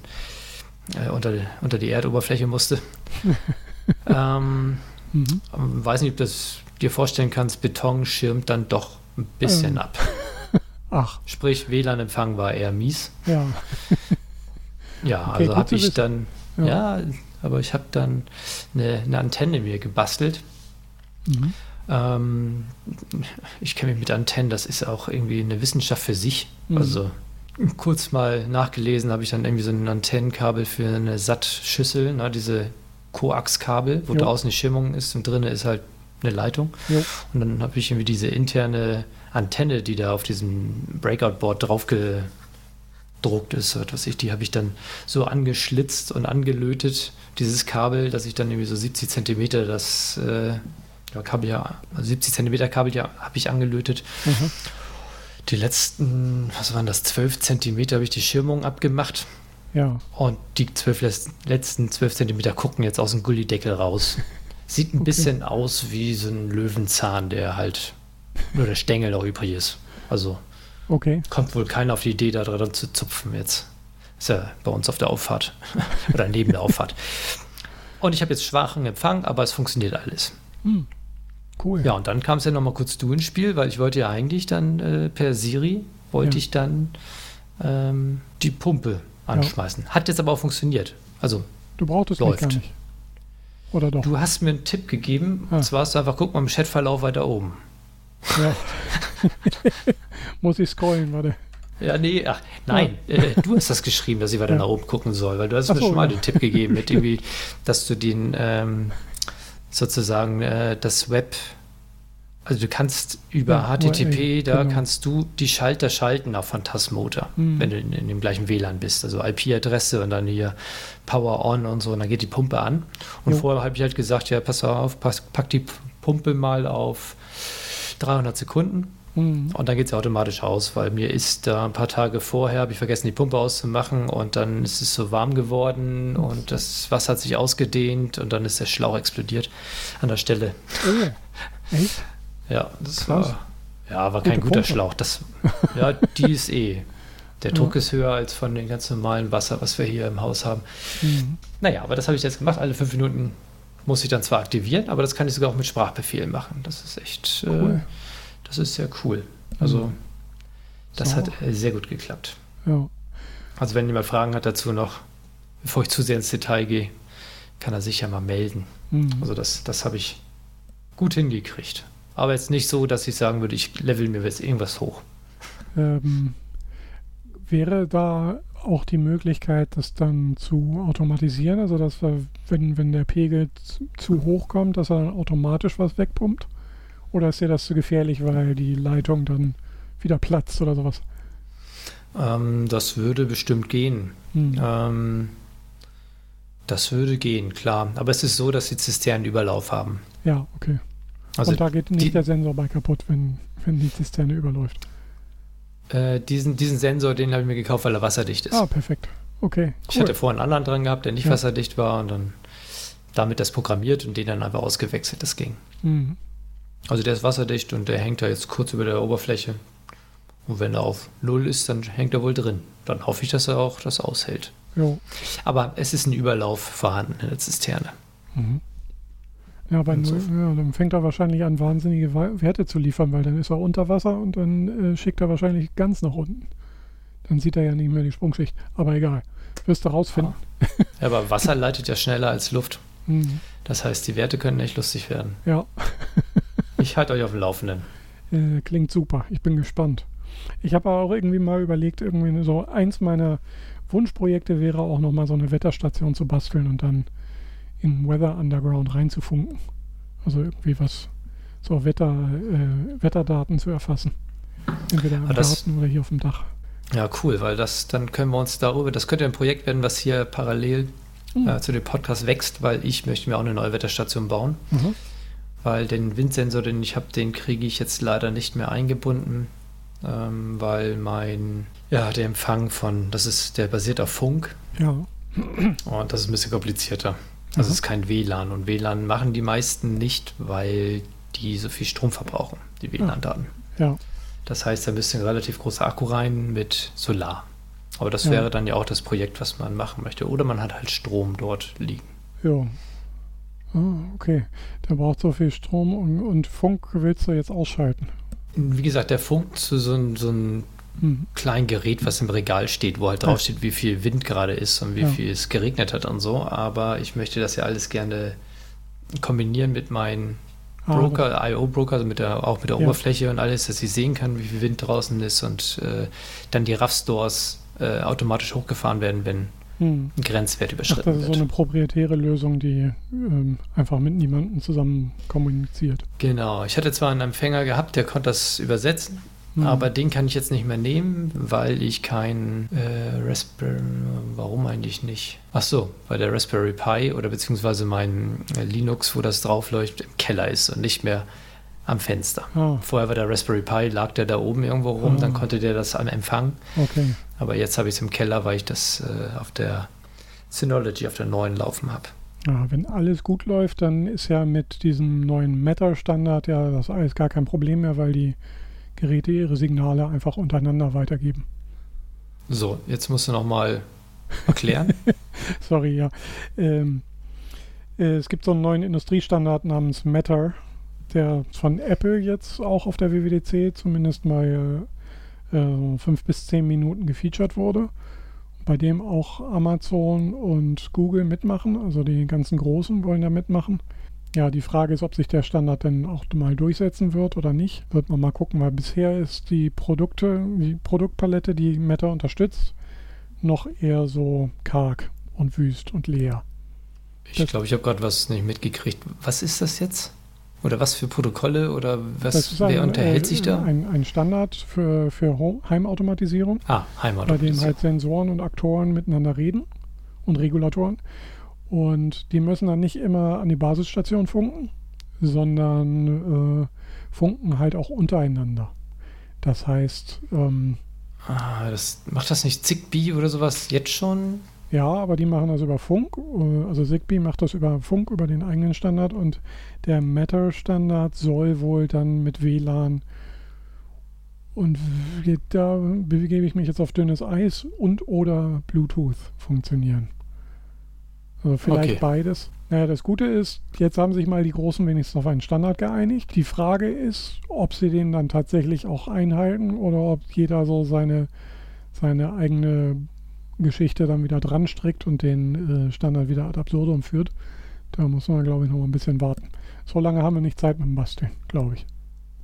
äh, unter, unter die Erdoberfläche musste. ähm, mhm. Weiß nicht, ob du das dir vorstellen kannst, Beton schirmt dann doch ein bisschen ähm. ab. Ach. Sprich, WLAN-Empfang war eher mies. Ja. ja, okay, also habe ich dann, ja. ja, aber ich habe dann eine, eine Antenne mir gebastelt Mhm. Ähm, ich kenne mich mit Antennen, das ist auch irgendwie eine Wissenschaft für sich. Mhm. Also kurz mal nachgelesen, habe ich dann irgendwie so ein Antennenkabel für eine SAT-Schüssel, ne, diese Koax-Kabel, wo jo. draußen eine Schimmung ist und drinnen ist halt eine Leitung. Jo. Und dann habe ich irgendwie diese interne Antenne, die da auf diesem Breakout-Board draufgedruckt ist, was ich, die habe ich dann so angeschlitzt und angelötet, dieses Kabel, dass ich dann irgendwie so 70 Zentimeter das äh, ja, Kabel ja, 70 also cm Kabel ja, habe ich angelötet. Mhm. Die letzten, was waren das, 12 cm habe ich die Schirmung abgemacht. Ja. Und die 12, letzten 12 cm gucken jetzt aus dem Gullideckel raus. Sieht ein okay. bisschen aus wie so ein Löwenzahn, der halt nur der Stängel noch übrig ist. Also okay. kommt wohl keiner auf die Idee, da dran zu zupfen jetzt. Ist ja bei uns auf der Auffahrt oder neben der Auffahrt. Und ich habe jetzt schwachen Empfang, aber es funktioniert alles. Hm. Cool. Ja, und dann kam es ja nochmal kurz du ins Spiel, weil ich wollte ja eigentlich dann äh, per Siri, wollte ja. ich dann ähm, die Pumpe anschmeißen. Ja. Hat jetzt aber auch funktioniert. Also
Du brauchtest läuft. gar nicht.
Oder doch? Du hast mir einen Tipp gegeben, ah. und zwar hast du einfach, guck mal im Chatverlauf weiter oben. Ja.
Muss ich scrollen, warte.
Ja, nee, ach, nein, ja. äh, du hast das geschrieben, dass ich weiter ja. nach oben gucken soll, weil du hast ach mir so, schon mal den Tipp gegeben, mit irgendwie, dass du den ähm, sozusagen äh, das Web, also du kannst über ja, HTTP, da genau. kannst du die Schalter schalten auf Phantasmotor, mhm. wenn du in, in, dem gleichen WLAN bist. Also IP-Adresse und dann hier Power On und so, und dann geht die Pumpe an. Und jo. vorher habe ich halt gesagt, ja, pass auf, pass, pack die Pumpe mal auf 300 Sekunden Mhm. Und dann geht es automatisch aus, weil mir ist da ein paar Tage vorher, habe ich vergessen, die Pumpe auszumachen und dann ist es so warm geworden und das Wasser hat sich ausgedehnt und dann ist der Schlauch explodiert an der Stelle. Oh. Echt? Ja, das Krass. war, ja, war kein Gute guter Pumpe. Schlauch. Das, ja, die ist eh. Der Druck ja. ist höher als von dem ganz normalen Wasser, was wir hier im Haus haben. Mhm. Naja, aber das habe ich jetzt gemacht. Alle fünf Minuten muss ich dann zwar aktivieren, aber das kann ich sogar auch mit Sprachbefehlen machen. Das ist echt. Äh, cool. Äh, das ist sehr cool. Also, mhm. Das
So.
hat äh, sehr gut geklappt.
Ja.
Also wenn jemand Fragen hat dazu noch, bevor ich zu sehr ins Detail gehe, kann er sich ja mal melden.
Mhm.
Also das, das habe ich gut hingekriegt. Aber jetzt nicht so, dass ich sagen würde, ich level mir jetzt irgendwas hoch.
Ähm, wäre da auch die Möglichkeit, das dann zu automatisieren? Also, dass wir, wenn, wenn der Pegel zu hoch kommt, dass er dann automatisch was wegpumpt? Oder ist dir das zu gefährlich, weil die Leitung dann wieder platzt oder sowas?
Ähm, das würde bestimmt gehen.
Hm.
Ähm, das würde gehen, klar. Aber es ist so, dass die Zisternen Überlauf haben.
Ja, okay.
Also
Und da geht nicht
die-
der Sensor bei kaputt, wenn, wenn die Zisterne überläuft.
äh, diesen, diesen Sensor, den habe ich mir gekauft, weil er wasserdicht ist.
Ah, perfekt. Okay,
Ich
cool.
hatte vorher einen anderen dran gehabt, der nicht
Ja.
wasserdicht war und dann damit das programmiert und den dann einfach ausgewechselt. Das ging.
Mhm.
Also der ist wasserdicht und der hängt da jetzt kurz über der Oberfläche. Und wenn er auf Null ist, dann hängt er wohl drin. Dann hoffe ich, dass er auch das aushält.
Jo.
Aber es ist ein Überlauf vorhanden in der Zisterne.
Mhm. Ja, bei
Und so.
Null, ja, dann fängt er wahrscheinlich an, wahnsinnige Wa- Werte zu liefern, weil dann ist er unter Wasser und dann äh, schickt er wahrscheinlich ganz nach unten. Dann sieht er ja nicht mehr die Sprungschicht. Aber egal. Wirst du rausfinden.
Ja, aber Wasser leitet ja schneller als Luft.
Mhm.
Das heißt, die Werte können echt lustig werden.
Ja,
Ich halte euch auf dem Laufenden.
äh, klingt super. Ich bin gespannt. Ich habe auch irgendwie mal überlegt, irgendwie so eins meiner Wunschprojekte wäre auch nochmal so eine Wetterstation zu basteln und dann in Weather Underground reinzufunken. Also irgendwie was, so Wetter, äh, Wetterdaten zu erfassen. Entweder im
Aber das-
Garten oder hier auf dem Dach.
Ja, cool, weil das, dann können wir uns darüber, das könnte ein Projekt werden, was hier parallel
Mhm.
äh, zu dem Podcast wächst, weil ich möchte mir auch eine neue Wetterstation bauen.
Mhm.
Weil den Windsensor, den ich habe, den kriege ich jetzt leider nicht mehr eingebunden, ähm, weil mein, ja, der Empfang von, das ist, der basiert auf Funk
Ja.
und das ist ein bisschen komplizierter. Also
Mhm.
es ist kein WLAN und WLAN machen die meisten nicht, weil die so viel Strom verbrauchen, die WLAN-Daten.
Ja.
Das heißt, da müsste ein relativ großer Akku rein mit Solar. Aber das
Ja.
wäre dann ja auch das Projekt, was man machen möchte. Oder man hat halt Strom dort liegen.
Ja. Ah, okay. Der braucht so viel Strom und, und Funk willst du jetzt ausschalten.
Wie gesagt, der funkt zu so einem so
Mhm.
kleinen Gerät, was im Regal steht, wo halt
Ja.
drauf steht, wie viel Wind gerade ist und wie
Ja.
viel es geregnet hat und so. Aber ich möchte das ja alles gerne kombinieren mit meinen
Ah,
Broker, IO-Broker, also mit der, auch mit der
Ja.
Oberfläche und alles, dass ich sehen kann, wie viel Wind draußen ist und äh, dann die RAF-Stores äh, automatisch hochgefahren werden, wenn
Hm.
ein Grenzwert
Ach,
überschritten
das ist so
wird.
eine proprietäre Lösung, die ähm, einfach mit niemandem zusammen kommuniziert.
Genau. Ich hatte zwar einen Empfänger gehabt, der konnte das übersetzen,
Hm.
aber den kann ich jetzt nicht mehr nehmen, weil ich kein äh, Raspberry. Warum eigentlich nicht? Ach so, weil der Raspberry Pi oder beziehungsweise mein äh, Linux, wo das drauf läuft, im Keller ist und nicht mehr am Fenster.
Ah,
Vorher war der Raspberry Pi, lag der da oben irgendwo rum,
Ah.
dann konnte der das an empfangen.
okay.
Aber jetzt habe ich es im Keller, weil ich das äh, auf der Synology, auf der neuen laufen habe.
Ja, wenn alles gut läuft, dann ist ja mit diesem neuen Matter-Standard ja das alles gar kein Problem mehr, weil die Geräte ihre Signale einfach untereinander weitergeben.
So, jetzt musst du nochmal erklären.
Sorry, ja. Ähm, äh, es gibt so einen neuen Industriestandard namens Matter, der von Apple jetzt auch auf der WWDC zumindest mal äh, fünf bis zehn Minuten gefeatured wurde. Bei dem auch Amazon und Google mitmachen, also die ganzen Großen wollen da mitmachen. Ja, die Frage ist, ob sich der Standard denn auch mal durchsetzen wird oder nicht. Wird man mal gucken, weil bisher ist die Produkte, die Produktpalette, die Meta unterstützt, noch eher so karg und wüst und leer.
Ich glaube, ich habe gerade was nicht mitgekriegt. Was ist das jetzt? Oder was für Protokolle oder was, wer unterhält
äh,
sich da?
Ein, ein Standard für, für Heimautomatisierung,
ah, Heimat.
bei dem halt Sensoren und Aktoren miteinander reden und Regulatoren. Und die müssen dann nicht immer an die Basisstation funken, sondern äh, funken halt auch untereinander. Das heißt, ähm,
ah, das, macht das nicht Zigbee oder sowas jetzt schon?
Ja, aber die machen das über Funk. äh, Also Zigbee macht das über Funk, über den eigenen Standard und der Matter-Standard soll wohl dann mit WLAN und da begebe ich mich jetzt auf dünnes Eis und oder Bluetooth funktionieren. Also vielleicht
Okay.
beides. Naja, das Gute ist, jetzt haben sich mal die Großen wenigstens auf einen Standard geeinigt. Die Frage ist, ob sie den dann tatsächlich auch einhalten oder ob jeder so seine, seine eigene Geschichte dann wieder dran strickt und den äh, Standard wieder ad absurdum führt. Da muss man, glaube ich, noch mal ein bisschen warten. So lange haben wir nicht Zeit mit dem Basteln, glaube ich.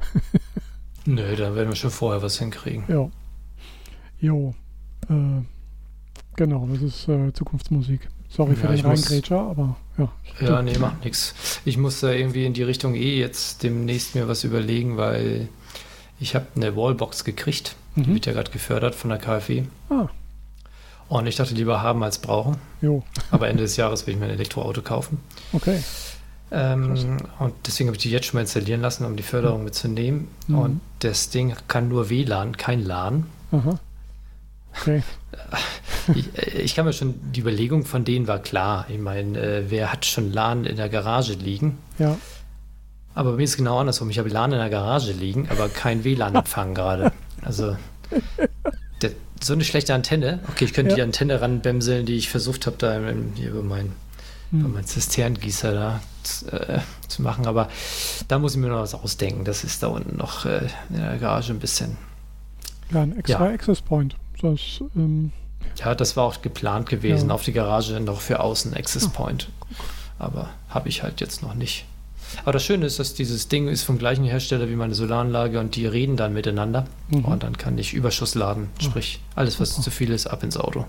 Nö, da werden wir schon vorher was hinkriegen.
Ja. Jo. Äh, genau, das ist äh, Zukunftsmusik. Sorry für
Ja,
den
ich muss-
Reingrätscher, aber ja.
Ja, nee, macht nichts. Ich muss da irgendwie in die Richtung eh jetzt demnächst mir was überlegen, weil ich habe eine Wallbox gekriegt. Die
Mhm.
wird ja gerade gefördert von der KfW.
Ah,
Und ich dachte lieber haben als brauchen.
jo.
Aber Ende des Jahres will ich mir ein Elektroauto kaufen.
Okay.
Ähm, und deswegen habe ich die jetzt schon mal installieren lassen, um die Förderung mitzunehmen.
Mhm.
Und das Ding kann nur WLAN, kein LAN.
Aha. Okay.
Ich, äh, ich kann mir schon, die Überlegung von denen war klar. Ich meine, äh, wer hat schon LAN in der Garage liegen?
Ja.
Aber bei mir ist es genau andersrum. Ich habe LAN in der Garage liegen, aber kein WLAN-Empfang gerade. Also so eine schlechte Antenne. Okay, ich könnte
Ja.
die Antenne ranbämseln, die ich versucht habe, da hier über mein, über
Hm.
mein Zisternengießer da äh, zu machen. Aber da muss ich mir noch was ausdenken. Das ist da unten noch äh, in der Garage ein bisschen.
Ja, ein extra
Ja.
Access Point. Das, ähm,
Ja, das war auch geplant gewesen,
Ja.
auf die Garage noch für außen Access Point. Aber habe ich halt jetzt noch nicht. Aber das Schöne ist, dass dieses Ding ist vom gleichen Hersteller wie meine Solaranlage und die reden dann miteinander.
mhm.
Und dann kann ich Überschuss laden. Sprich, alles, was
Super.
zu viel ist, ab ins Auto.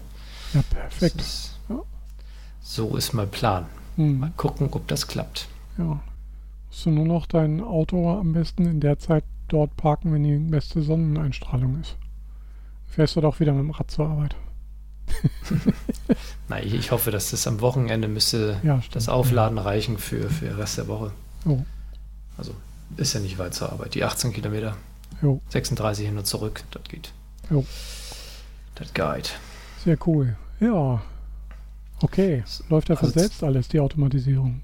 ja, perfekt.
ist, so ist mein Plan. Mal
Mhm.
gucken, ob das klappt.
Ja. Musst du nur noch dein Auto am besten in der Zeit dort parken, wenn die beste Sonneneinstrahlung ist. Fährst du doch wieder mit dem Rad zur Arbeit.
Na, ich, ich hoffe, dass das am Wochenende müsste
Ja,
das Aufladen reichen für, für den Rest der Woche.
Oh.
Also ist ja nicht weit zur Arbeit. Die 18 Kilometer,
Jo,
36 hin und zurück, das geht.
Jo.
Das geht.
sehr cool. Ja. Okay. Läuft ja von
Also-
selbst alles, die Automatisierung.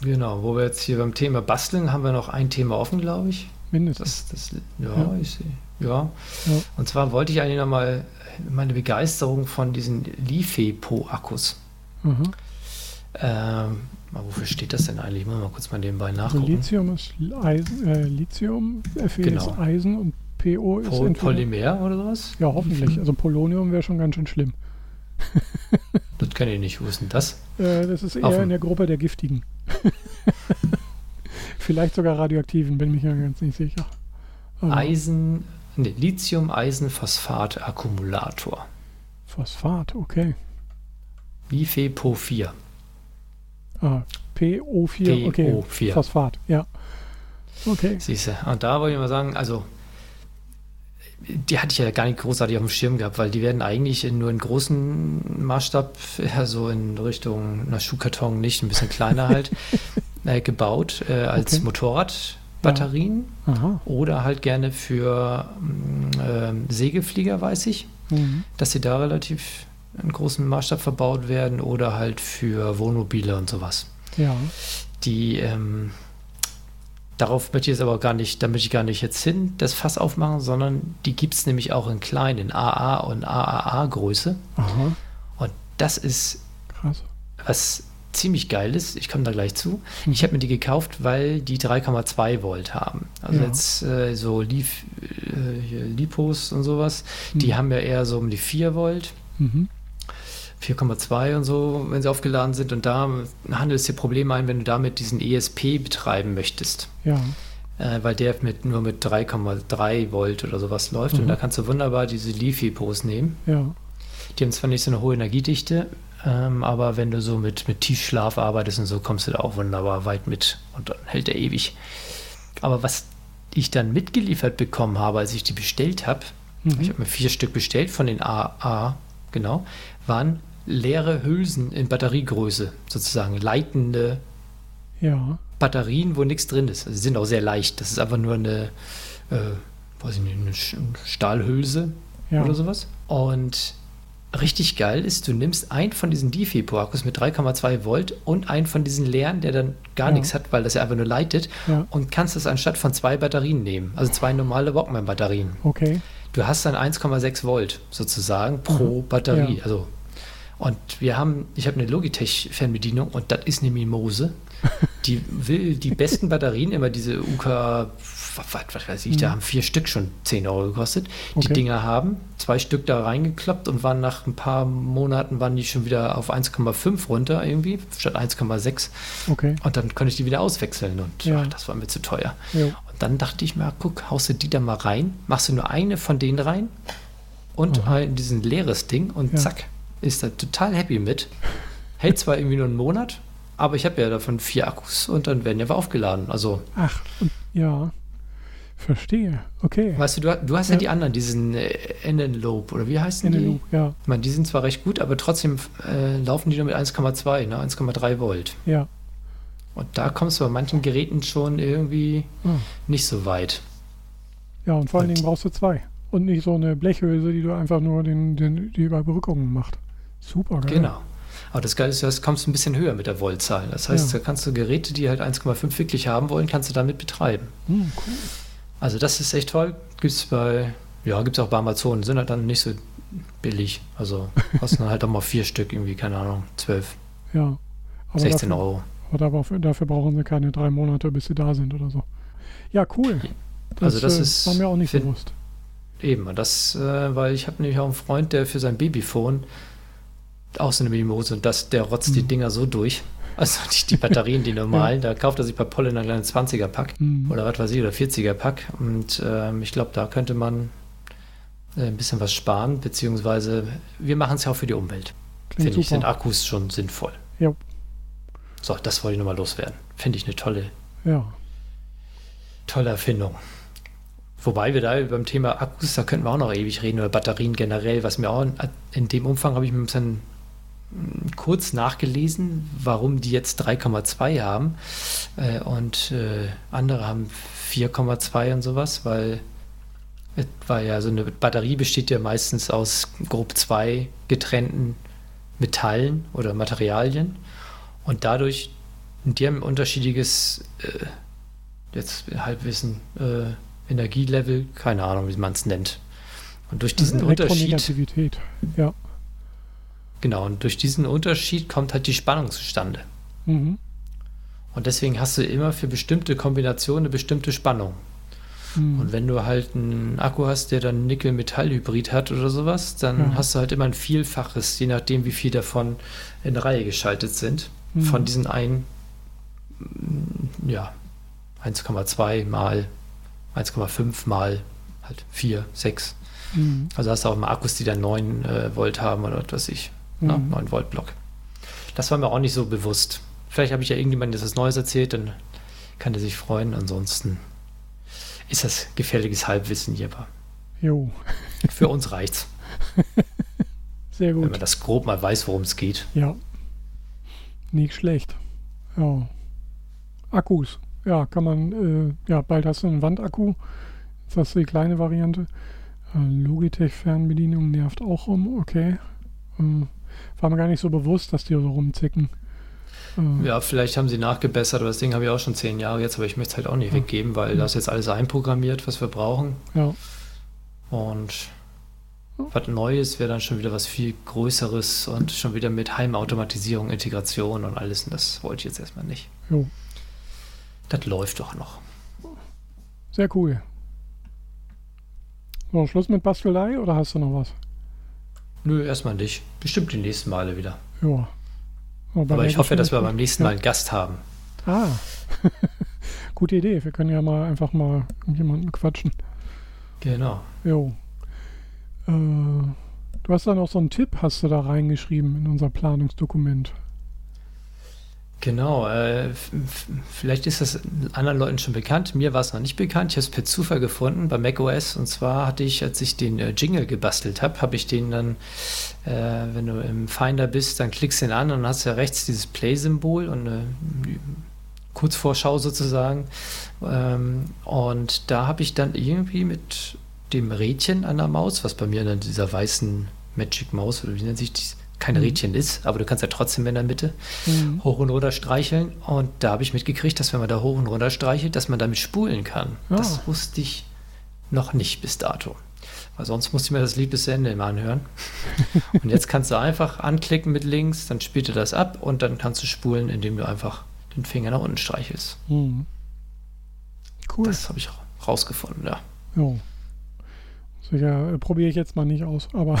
Genau, wo wir jetzt hier beim Thema Basteln haben wir noch ein Thema offen, glaube ich.
Mindestens.
Das, das, ja,
Ja.
ich sehe. Ja.
Ja.
Und zwar wollte ich eigentlich nochmal meine Begeisterung von diesen Life-Po-Akkus.
Aha.
Ähm, mal, wofür steht das denn eigentlich? Ich muss mal kurz mal nebenbei
Also
nachgucken.
Lithium ist Eisen, äh, Lithium, Fe
Genau.
ist Eisen und PO ist
Po
entweder-
Polymer oder sowas?
Ja, hoffentlich. Also Polonium wäre schon ganz schön schlimm.
Das kenne ich nicht. Wo ist denn das?
Äh, das ist eher in der Gruppe der Giftigen. Vielleicht sogar radioaktiven, bin mich ja ganz nicht sicher. Aber
Eisen, ne, Lithium-Eisenphosphat-Akkumulator.
Phosphat, okay.
Life-Po 4.
Ah, PO4, okay.
PO4.
Phosphat, ja. Okay.
Siehst du, und da wollte ich mal sagen, also die hatte ich ja gar nicht großartig auf dem Schirm gehabt, weil die werden eigentlich in, nur in großen Maßstab, ja, so in Richtung einer Schuhkarton nicht, ein bisschen kleiner halt, äh, gebaut äh, als
Okay.
Motorradbatterien
Aha.
oder halt gerne für mm, ähm, Segelflieger, weiß ich,
Mhm.
dass sie da relativ in großem Maßstab verbaut werden oder halt für Wohnmobile und sowas.
Ja.
Die, ähm, darauf möchte ich jetzt aber gar nicht, da möchte ich gar nicht jetzt hin, das Fass aufmachen, sondern die gibt es nämlich auch in klein, in AA und AAA-Größe. Und das ist
Krass.
was ziemlich geil ist. Ich komme da gleich zu.
Mhm.
Ich habe mir die gekauft, weil die 3,2 Volt haben. Also
Ja.
jetzt äh, so Lif, äh, Lipos und sowas, die
Mhm.
haben ja eher so um die 4 Volt.
Mhm.
4,2 und so, wenn sie aufgeladen sind. Und da handelt es dir Probleme ein, wenn du damit diesen ESP betreiben möchtest.
Ja.
Äh, weil der mit, nur mit 3,3 Volt oder sowas läuft.
Mhm.
Und da kannst du wunderbar diese Leafy-Pos nehmen.
Ja.
Die haben zwar nicht so eine hohe Energiedichte, ähm, aber wenn du so mit, mit Tiefschlaf arbeitest und so, kommst du da auch wunderbar weit mit. Und dann hält der ewig. Aber was ich dann mitgeliefert bekommen habe, als ich die bestellt habe,
Mhm.
ich habe mir vier Stück bestellt von den AA, genau, waren leere Hülsen in Batteriegröße, sozusagen leitende
Ja.
Batterien, wo nichts drin ist. Also sie sind auch sehr leicht. Das ist einfach nur eine, äh, weiß ich nicht, eine Stahlhülse
Ja.
oder sowas. Und richtig geil ist, du nimmst einen von diesen DeFi-Akkus mit 3,2 Volt und einen von diesen leeren, der dann gar
Ja.
nichts hat, weil das ja einfach nur leitet und kannst es anstatt von zwei Batterien nehmen. Also zwei normale Walkman-Batterien.
Okay.
Du hast dann 1,6 Volt sozusagen pro Batterie.
Ja.
Also, Und wir haben, ich habe eine Logitech-Fernbedienung und das ist eine Mimose. Die will die besten Batterien, immer diese UK, was, was weiß ich, da haben vier Stück schon 10 Euro gekostet. Die
Okay.
Dinger haben zwei Stück da reingeklappt und waren nach ein paar Monaten waren die schon wieder auf 1,5 runter irgendwie, statt 1,6.
Okay.
Und dann konnte ich die wieder auswechseln und
Ja.
ach, das war mir zu teuer.
Jo.
Dann dachte ich mir, guck, haust du die da mal rein, machst du nur eine von denen rein und
Aha.
ein, diesen leeres Ding und
Ja.
zack, ist da total happy mit. Hält zwar irgendwie nur einen Monat, aber ich habe ja davon vier Akkus und dann werden ja wir aufgeladen. Also,
Ach, ja. Verstehe. Okay.
weißt du, du, du hast ja,
Ja.
die anderen, diesen äh, Enenlope oder wie heißen
In
die?
ja.
Ich meine, die sind zwar recht gut, aber trotzdem äh, laufen die nur mit 1,2, ne? 1,3 Volt.
Ja.
Und da kommst du bei manchen Geräten schon irgendwie
Ah.
nicht so weit.
Ja, und vor allen
Und-
Dingen brauchst du zwei. Und nicht so eine Blechhülse, die du einfach nur den, den, die Überbrückung macht. Super geil.
Genau. Aber das Geile ist, du kommst ein bisschen höher mit der Voltzahl. Das heißt,
Ja.
da kannst du Geräte, die halt 1,5 wirklich haben wollen, kannst du damit betreiben.
Hm, cool.
Also das ist echt toll. Gibt es bei, ja, gibt es auch bei Amazon, sind halt dann nicht so billig. Also kosten dann halt auch mal vier Stück, irgendwie, keine Ahnung, 12,
Ja. Aber
16
dafür,
Euro.
Aber dafür, brauchen sie keine drei Monate, bis sie da sind oder so. Ja, cool.
Also das
äh,
ist-
war mir auch nicht
find-
bewusst.
Eben, und das, äh, weil ich habe nämlich auch einen Freund, der für sein Babyphone auch so eine Mimose und das, der rotzt die
Mhm.
Dinger so durch. Also die, die Batterien, die normalen, da kauft er sich bei Polle ein kleines 20er-Pack.
Hm.
oder was weiß ich, oder 40er-Pack. Und ähm, ich glaube, da könnte man äh, ein bisschen was sparen, beziehungsweise wir machen es ja auch für die Umwelt. Finde ich, sind. Akkus schon sinnvoll.
Ja.
So, das wollte ich nochmal loswerden. Finde ich eine tolle,
Ja.
tolle Erfindung. Wobei wir da beim Thema Akkus, da könnten wir auch noch ewig reden, oder Batterien generell, was mir auch in, in dem Umfang habe ich mir ein bisschen mm, kurz nachgelesen, warum die jetzt 3,2 haben äh, und äh, andere haben 4,2 und sowas, weil war ja so eine Batterie besteht ja meistens aus grob zwei getrennten Metallen oder Materialien und dadurch, die haben ein unterschiedliches äh, jetzt Halbwissen, äh, Energielevel, keine Ahnung, wie man es nennt. Und durch diesen Unterschied.
Ja.
genau, und durch diesen Unterschied kommt halt die Spannung zustande.
Mhm.
Und deswegen hast du immer für bestimmte Kombinationen eine bestimmte Spannung.
Mhm.
Und wenn du halt einen Akku hast, der dann Nickel-Metall-Hybrid hat oder sowas, dann
Ja.
hast du halt immer ein Vielfaches, je nachdem, wie viel davon in Reihe geschaltet sind,
Mhm.
von diesen ein, mm, ja, 1,2 mal 1,5 mal halt 4, 6.
Mhm.
Also hast du auch mal Akkus, die dann 9 äh, Volt haben oder was weiß ich. Ne?
Mhm.
9 Volt Block. Das war mir auch nicht so bewusst. Vielleicht habe ich ja irgendjemandem das Neues erzählt, dann kann er sich freuen. Ansonsten ist das gefährliches Halbwissen hier. aber
Jo.
Für uns reicht's,
Sehr
wenn
gut.
man das grob mal weiß, worum es geht.
Ja. Nicht schlecht. Ja. Akkus. Ja, kann man, äh, ja, bald hast du einen Wandakku. Jetzt hast du die kleine Variante. Äh, Logitech-Fernbedienung nervt auch rum, okay. Äh, war mir gar nicht so bewusst, dass die so rumzicken. Äh,
Ja, vielleicht haben sie nachgebessert, aber das Ding habe ich auch schon zehn Jahre jetzt, aber ich möchte es halt auch nicht
Ja.
weggeben, weil da ist jetzt alles einprogrammiert, was wir brauchen.
ja.
Und. Was Neues wäre dann schon wieder was viel Größeres und schon wieder mit Heimautomatisierung, Integration und alles. Und das wollte ich jetzt erstmal nicht.
Jo.
Das läuft doch noch.
Sehr cool. So, Schluss mit Bastelei oder hast du noch was?
Nö, erstmal nicht. Bestimmt die nächsten Male wieder.
Ja.
Aber
der
ich hoffe, dass wir beim nächsten. Mal einen Gast haben.
Ah. Gute Idee. Wir können ja mal einfach mal mit jemandem quatschen.
Genau.
Jo. Äh, du hast da noch so einen Tipp, hast du da reingeschrieben in unser Planungsdokument.
Genau. Äh, vielleicht ist das anderen Leuten schon bekannt. Mir war es noch nicht bekannt. Ich habe es per Zufall gefunden bei macOS. Und zwar hatte ich, als ich den äh, Jingle gebastelt habe, habe ich den dann, äh, wenn du im Finder bist, dann klickst du ihn an und dann hast du ja rechts dieses Play-Symbol und eine Kurzvorschau sozusagen. Ähm, und da habe ich dann irgendwie mit dem Rädchen an der Maus, was bei mir in dieser weißen Magic Maus, oder wie nennt sich das, kein
Mhm.
Rädchen ist, aber du kannst ja trotzdem in der Mitte
Mhm.
hoch und runter streicheln. Und da habe ich mitgekriegt, dass wenn man da hoch und runter streichelt, dass man damit spulen kann.
Ah.
Das wusste ich noch nicht bis dato. Weil sonst musste ich mir das Lied bis Ende immer anhören. und jetzt kannst du einfach anklicken mit links, dann spielt er das ab und dann kannst du spulen, indem du einfach den Finger nach unten streichelst. Mhm. Cool. Das habe ich rausgefunden, ja. Jo.
Sicher äh, probiere ich jetzt mal nicht aus, aber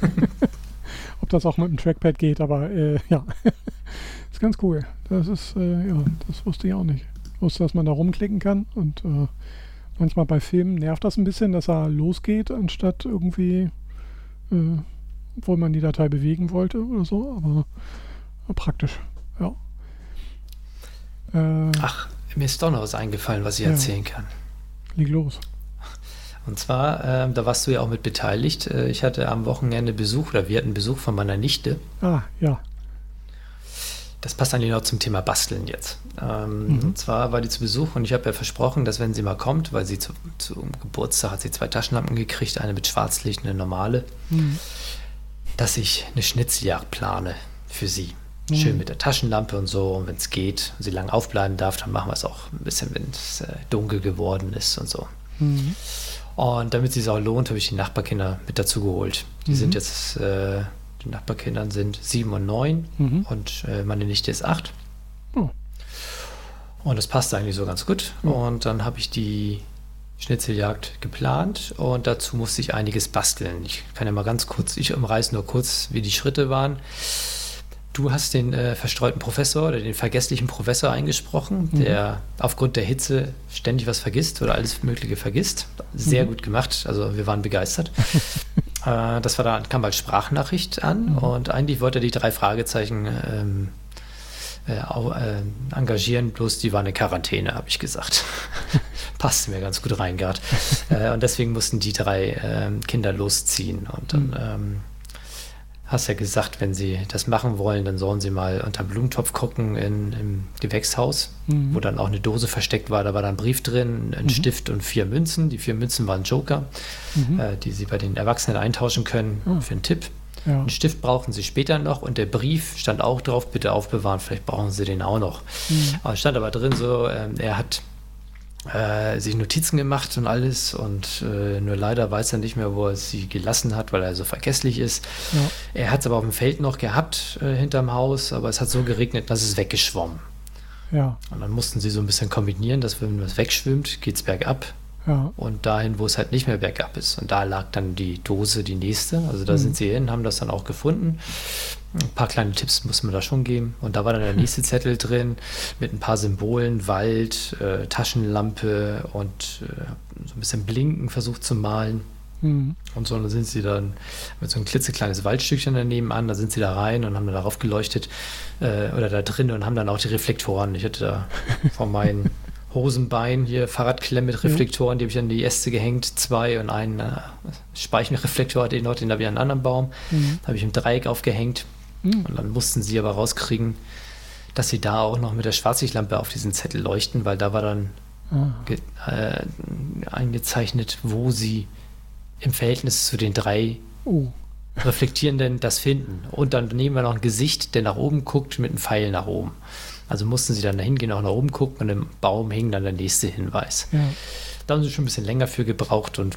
ob das auch mit dem Trackpad geht, aber äh, ja, ist ganz cool. Das ist, äh, ja, das wusste ich auch nicht. Ich wusste, dass man da rumklicken kann und äh, manchmal bei Filmen nervt das ein bisschen, dass er losgeht, anstatt irgendwie, äh, obwohl man die Datei bewegen wollte oder so, aber praktisch, ja.
Äh, Ach, mir ist doch noch was eingefallen, was ich ja. erzählen kann.
Leg los.
Und zwar, äh, da warst du ja auch mit beteiligt. Äh, ich hatte am Wochenende Besuch, oder wir hatten Besuch von meiner Nichte.
Ah, ja.
Das passt eigentlich noch zum Thema Basteln jetzt. Ähm, mhm. Und zwar war die zu Besuch und ich habe ja versprochen, dass wenn sie mal kommt, weil sie zu, zum Geburtstag hat sie zwei Taschenlampen gekriegt, eine mit Schwarzlicht, eine normale, mhm. dass ich eine Schnitzeljagd plane für sie. Mhm. Schön mit der Taschenlampe und so. Und wenn es geht, sie lang aufbleiben darf, dann machen wir es auch ein bisschen, wenn es äh, dunkel geworden ist und so. Mhm. Und damit es sich auch lohnt, habe ich die Nachbarkinder mit dazu geholt. Die mhm. sind jetzt, äh, die Nachbarkinder sind sieben und neun mhm. und äh, meine Nichte ist acht. Oh. Und das passt eigentlich so ganz gut. Mhm. Und dann habe ich die Schnitzeljagd geplant und dazu musste ich einiges basteln. Ich kann ja mal ganz kurz, ich umreiße nur kurz, wie die Schritte waren. Du hast den äh, verstreuten Professor oder den vergesslichen Professor eingesprochen, mhm. der aufgrund der Hitze ständig was vergisst oder alles Mögliche vergisst. Sehr mhm. gut gemacht, also wir waren begeistert. äh, das war da, kam als Sprachnachricht an mhm. und eigentlich wollte er die drei Fragezeichen ähm, äh, äh, engagieren, bloß die waren in Quarantäne, habe ich gesagt. Passte mir ganz gut rein gerade. Äh, und deswegen mussten die drei ähm, Kinder losziehen und dann mhm. ähm, hast ja gesagt, wenn sie das machen wollen, dann sollen sie mal unter den Blumentopf gucken in, im Gewächshaus, mhm. wo dann auch eine Dose versteckt war. Da war dann ein Brief drin, ein mhm. Stift und vier Münzen. Die vier Münzen waren Joker, mhm. äh, die sie bei den Erwachsenen eintauschen können oh. für einen Tipp. Ja. Einen Stift brauchen sie später noch und der Brief stand auch drauf, bitte aufbewahren, vielleicht brauchen sie den auch noch. Mhm. Aber stand aber drin so, äh, er hat äh, sich Notizen gemacht und alles und äh, nur leider weiß er nicht mehr, wo er sie gelassen hat, weil er so vergesslich ist. Ja. Er hat es aber auf dem Feld noch gehabt äh, hinterm Haus, aber es hat so geregnet, dass es weggeschwommen.
Ja.
Und dann mussten sie so ein bisschen kombinieren, dass wenn was wegschwimmt, geht es bergab. Ja. Und dahin, wo es halt nicht mehr bergab ist. Und da lag dann die Dose, die nächste. Also da mhm. sind sie hin, haben das dann auch gefunden. Ein paar kleine Tipps muss man da schon geben. Und da war dann der nächste Zettel drin mit ein paar Symbolen, Wald, äh, Taschenlampe und äh, so ein bisschen Blinken versucht zu malen. Mhm. Und so, dann sind sie dann mit so ein klitzekleines Waldstückchen daneben an, da sind sie da rein und haben dann darauf geleuchtet äh, oder da drin und haben dann auch die Reflektoren. Ich hatte da vor meinen Hosenbein hier Fahrradklemme mit Reflektoren, die habe ich an die Äste gehängt, zwei und einen äh, Speichenreflektor hatte ich noch, den habe ich an einen anderen Baum, mhm. habe ich im Dreieck aufgehängt Mhm. Und dann mussten sie aber rauskriegen, dass sie da auch noch mit der Schwarzlichtlampe auf diesen Zettel leuchten, weil da war dann ah. äh, eingezeichnet, wo sie im Verhältnis zu den drei oh. Reflektierenden das finden. Und dann nehmen wir noch ein Gesicht, der nach oben guckt mit einem Pfeil nach oben. Also mussten sie dann dahin gehen, auch nach oben gucken und im Baum hing dann der nächste Hinweis. Ja. Da haben sie schon ein bisschen länger für gebraucht und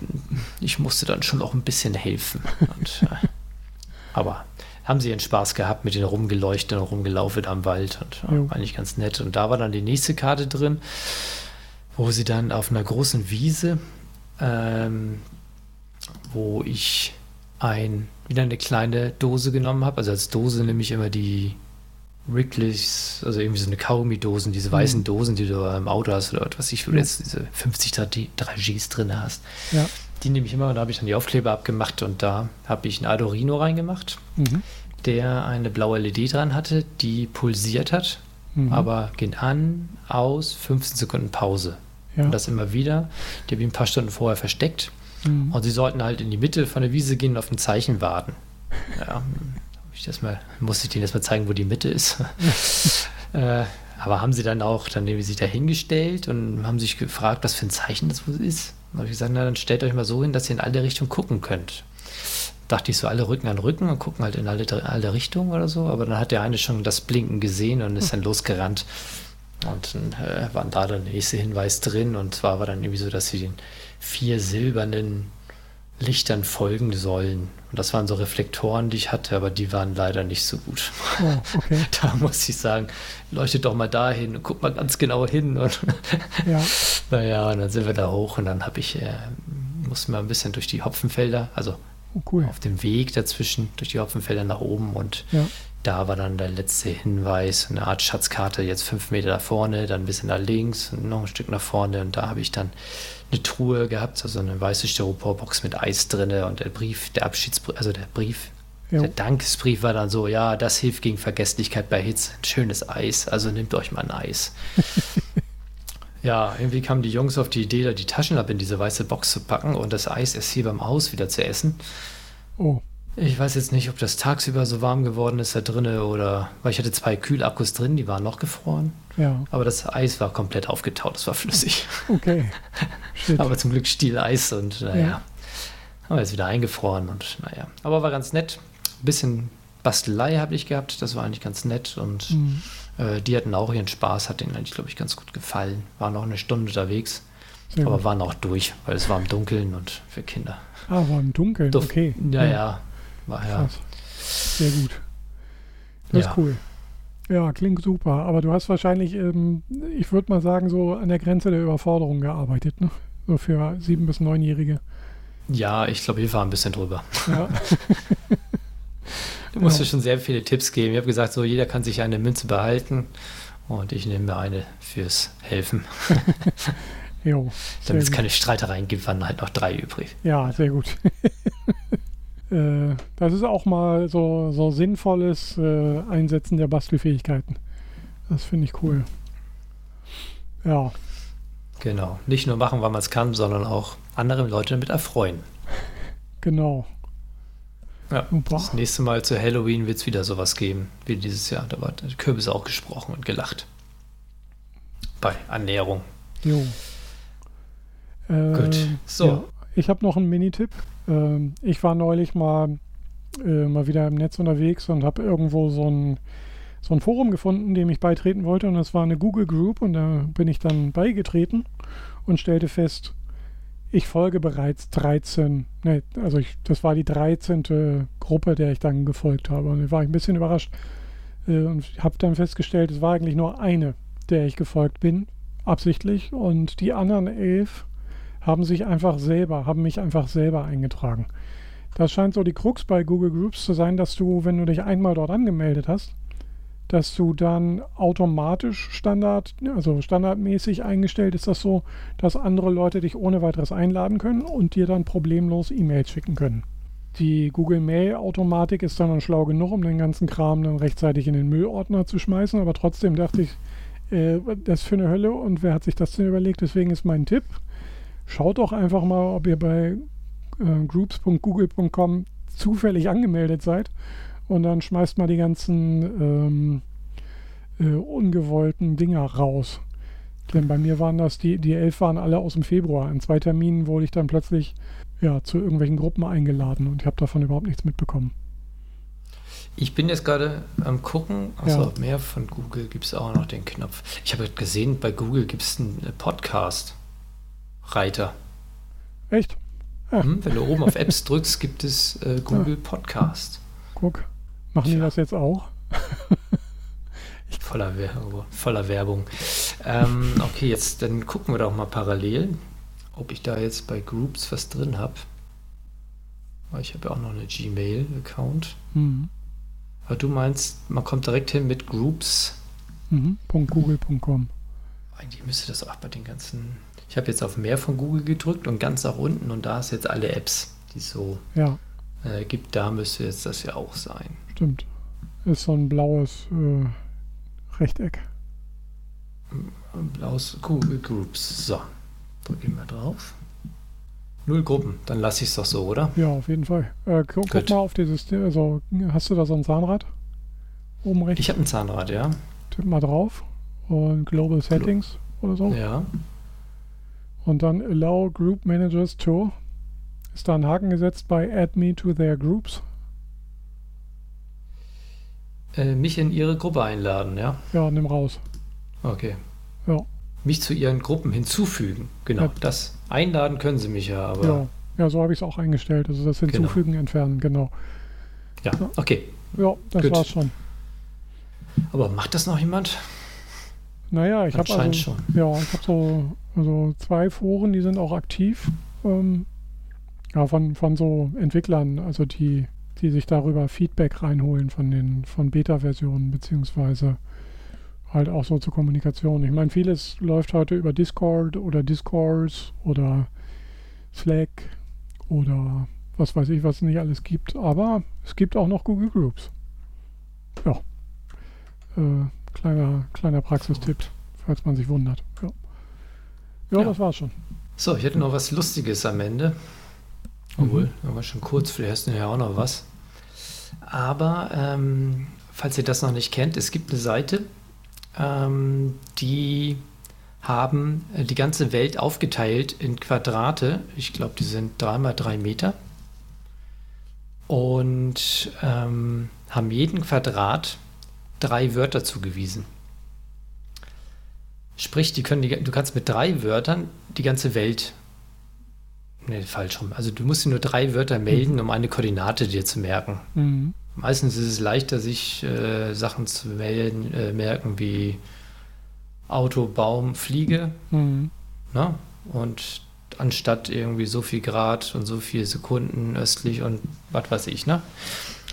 ich musste dann schon auch ein bisschen helfen. Und, äh, aber haben sie ihren Spaß gehabt mit den rumgeleuchtet und rumgelaufen am Wald und ja, war eigentlich ganz nett. Und da war dann die nächste Karte drin, wo sie dann auf einer großen Wiese, ähm, wo ich ein, wieder eine kleine Dose genommen habe. Also als Dose nehme ich immer die Wrigley's, also irgendwie so eine Kaugummi-Dosen, diese weißen mhm. Dosen, die du im Auto hast oder was ich, wo du jetzt diese 50 3Gs drin hast. Ja. Die nehme ich immer und da habe ich dann die Aufkleber abgemacht und da habe ich ein Adorino reingemacht, mhm. der eine blaue LED dran hatte, die pulsiert hat, mhm. aber geht an, aus, 15 Sekunden Pause. Ja. Und das immer wieder. Die habe ich ein paar Stunden vorher versteckt. Mhm. Und sie sollten halt in die Mitte von der Wiese gehen und auf ein Zeichen warten. Ja, ich das mal, musste ich denen erstmal zeigen, wo die Mitte ist. äh, aber haben sie dann auch, dann haben sie sich da hingestellt und haben sich gefragt, was für ein Zeichen das ist. Dann habe ich gesagt, na, dann stellt euch mal so hin, dass ihr in alle Richtungen gucken könnt. Dachte ich so, alle Rücken an Rücken und gucken halt in alle, alle Richtungen oder so. Aber dann hat der eine schon das Blinken gesehen und ist dann losgerannt. Und dann äh, war da der nächste Hinweis drin. Und zwar war dann irgendwie so, dass sie den vier silbernen Lichtern folgen sollen. Und das waren so Reflektoren, die ich hatte, aber die waren leider nicht so gut. Oh, okay. da muss ich sagen, leuchtet doch mal dahin und guck mal ganz genau hin. Und ja. naja, und dann sind wir da hoch und dann habe ich, äh, mussten wir ein bisschen durch die Hopfenfelder, also oh, cool. auf dem Weg dazwischen, durch die Hopfenfelder nach oben und ja. da war dann der letzte Hinweis, eine Art Schatzkarte, jetzt fünf Meter da vorne, dann ein bisschen nach links und noch ein Stück nach vorne und da habe ich dann eine Truhe gehabt, also eine weiße Styroporbox mit Eis drin und der Brief, der Abschiedsbrief, also der Brief, jo. der Dankesbrief war dann so, ja, das hilft gegen Vergesslichkeit bei Hitze, ein schönes Eis, also nehmt euch mal ein Eis. ja, irgendwie kamen die Jungs auf die Idee, da die Taschenlampe in diese weiße Box zu packen und das Eis erst hier beim Haus wieder zu essen. Oh. Ich weiß jetzt nicht, ob das tagsüber so warm geworden ist da drinne oder, weil ich hatte zwei Kühlakkus drin, die waren noch gefroren. Ja. Aber das Eis war komplett aufgetaut, es war flüssig. Okay. aber zum Glück Stieleis und naja. Ja. Aber jetzt wieder eingefroren und naja. Aber war ganz nett. Ein bisschen Bastelei habe ich gehabt, das war eigentlich ganz nett und mhm. äh, die hatten auch ihren Spaß, hat denen eigentlich, glaube ich, ganz gut gefallen. Waren noch eine Stunde unterwegs, Sehr aber gut. waren auch durch, weil es war im Dunkeln und für Kinder.
Ah, war im Dunkeln, Duft, okay.
Ja, ja, ja war ja.
Sehr gut. Das ja. ist cool. Ja, klingt super. Aber du hast wahrscheinlich, ähm, ich würde mal sagen, so an der Grenze der Überforderung gearbeitet, ne? So für sieben- bis neunjährige.
Ja, ich glaube, wir waren ein bisschen drüber. Ja. du musst ja. schon sehr viele Tipps geben. Ich habe gesagt, so jeder kann sich eine Münze behalten und ich nehme mir eine fürs Helfen. jo, Damit es keine Streitereien gibt, waren halt noch drei übrig.
Ja, sehr gut. Äh, das ist auch mal so, so sinnvolles äh, Einsetzen der Bastelfähigkeiten. Das finde ich cool. Ja.
Genau. Nicht nur machen, weil man es kann, sondern auch andere Leute damit erfreuen.
Genau.
Ja, Super. das nächste Mal zu Halloween wird es wieder sowas geben wie dieses Jahr. Da war der Kürbis auch gesprochen und gelacht. Bei Ernährung. Jo.
Äh, Gut. So. Ja. Ich habe noch einen Minitipp. Ähm, ich war neulich mal, äh, mal wieder im Netz unterwegs und habe irgendwo so ein, so ein Forum gefunden, dem ich beitreten wollte. Und das war eine Google Group und da bin ich dann beigetreten und stellte fest, ich folge bereits 13, ne, also ich, das war die 13. Gruppe, der ich dann gefolgt habe. Und da war ich ein bisschen überrascht äh, und habe dann festgestellt, es war eigentlich nur eine, der ich gefolgt bin, absichtlich. Und die anderen elf haben sich einfach selber, haben mich einfach selber eingetragen. Das scheint so die Krux bei Google Groups zu sein, dass du, wenn du dich einmal dort angemeldet hast, dass du dann automatisch Standard, also standardmäßig eingestellt ist das so, dass andere Leute dich ohne weiteres einladen können und dir dann problemlos E-Mails schicken können. Die Google Mail Automatik ist dann, dann schlau genug, um den ganzen Kram dann rechtzeitig in den Müllordner zu schmeißen, aber trotzdem dachte ich, äh, das ist für eine Hölle und wer hat sich das denn überlegt? Deswegen ist mein Tipp, Schaut doch einfach mal, ob ihr bei äh, groups.google.com zufällig angemeldet seid und dann schmeißt mal die ganzen ähm, äh, ungewollten Dinger raus. Denn bei mir waren das, die, die elf waren alle aus dem Februar. In zwei Terminen wurde ich dann plötzlich ja, zu irgendwelchen Gruppen eingeladen und ich habe davon überhaupt nichts mitbekommen.
Ich bin jetzt gerade am gucken, also ja. mehr von Google gibt es auch noch den Knopf. Ich habe gesehen, bei Google gibt es einen Podcast. Reiter.
Echt?
Ja. Hm, wenn du oben auf Apps drückst, gibt es äh, Google ja. Podcast.
Guck, machen die das jetzt auch?
voller, Werbung, voller Werbung. Ähm, okay, jetzt dann gucken wir doch mal parallel, ob ich da jetzt bei Groups was drin habe. Ich habe ja auch noch eine Gmail-Account. Mhm. Aber du meinst, man kommt direkt hin mit Groups.
Mhm. .google.com.
Eigentlich müsste das auch bei den ganzen ich habe jetzt auf mehr von Google gedrückt und ganz nach unten und da ist jetzt alle Apps, die es so ja. äh, gibt. Da müsste jetzt das ja auch sein.
Stimmt. Ist so ein blaues äh, Rechteck.
Blaues Google Groups. So, drücke ich mal drauf. Null Gruppen, dann lasse ich es doch so, oder?
Ja, auf jeden Fall. Äh, guck, guck, mal auf dieses, also hast du da so ein Zahnrad?
Oben rechts? Ich habe ein Zahnrad, ja.
Tipp mal drauf und Global Settings Glo oder so.
Ja.
Und dann Allow Group Managers to. Ist da ein Haken gesetzt bei Add me to their groups?
Äh, mich in ihre Gruppe einladen, ja?
Ja, nimm raus.
Okay.
Ja.
Mich zu ihren Gruppen hinzufügen. Genau, ja. das. Einladen können sie mich ja, aber ja.
Ja, so habe ich es auch eingestellt. Also das Hinzufügen, genau. entfernen, genau.
Ja, okay.
Ja, das Gut. war's schon.
Aber macht das noch jemand?
Naja, ich habe also,
schon.
Ja, ich habe so also zwei Foren, die sind auch aktiv. Ähm, ja, von, von so Entwicklern, also die, die sich darüber Feedback reinholen von den von Beta-Versionen, beziehungsweise halt auch so zur Kommunikation. Ich meine, vieles läuft heute über Discord oder Discourse oder Slack oder was weiß ich, was es nicht alles gibt. Aber es gibt auch noch Google Groups. Ja. Äh, kleiner, kleiner Praxistipp, falls man sich wundert. Ja, ja, ja. das war's schon.
So, ich hätte noch was Lustiges am Ende. Obwohl, mhm. war schon kurz, vielleicht hast du ja auch noch was. Aber ähm, falls ihr das noch nicht kennt, es gibt eine Seite, ähm, die haben äh, die ganze Welt aufgeteilt in Quadrate. Ich glaube, die sind dreimal drei Meter. Und ähm, haben jeden Quadrat drei Wörter zugewiesen. Sprich, die können die, du kannst mit drei Wörtern die ganze Welt. Ne, falsch rum. Also du musst dir nur drei Wörter melden, mhm. um eine Koordinate dir zu merken. Mhm. Meistens ist es leichter, sich äh, Sachen zu melden, äh, merken wie Auto, Baum, Fliege. Mhm. Na? Und anstatt irgendwie so viel Grad und so viele Sekunden östlich und was weiß ich, ne?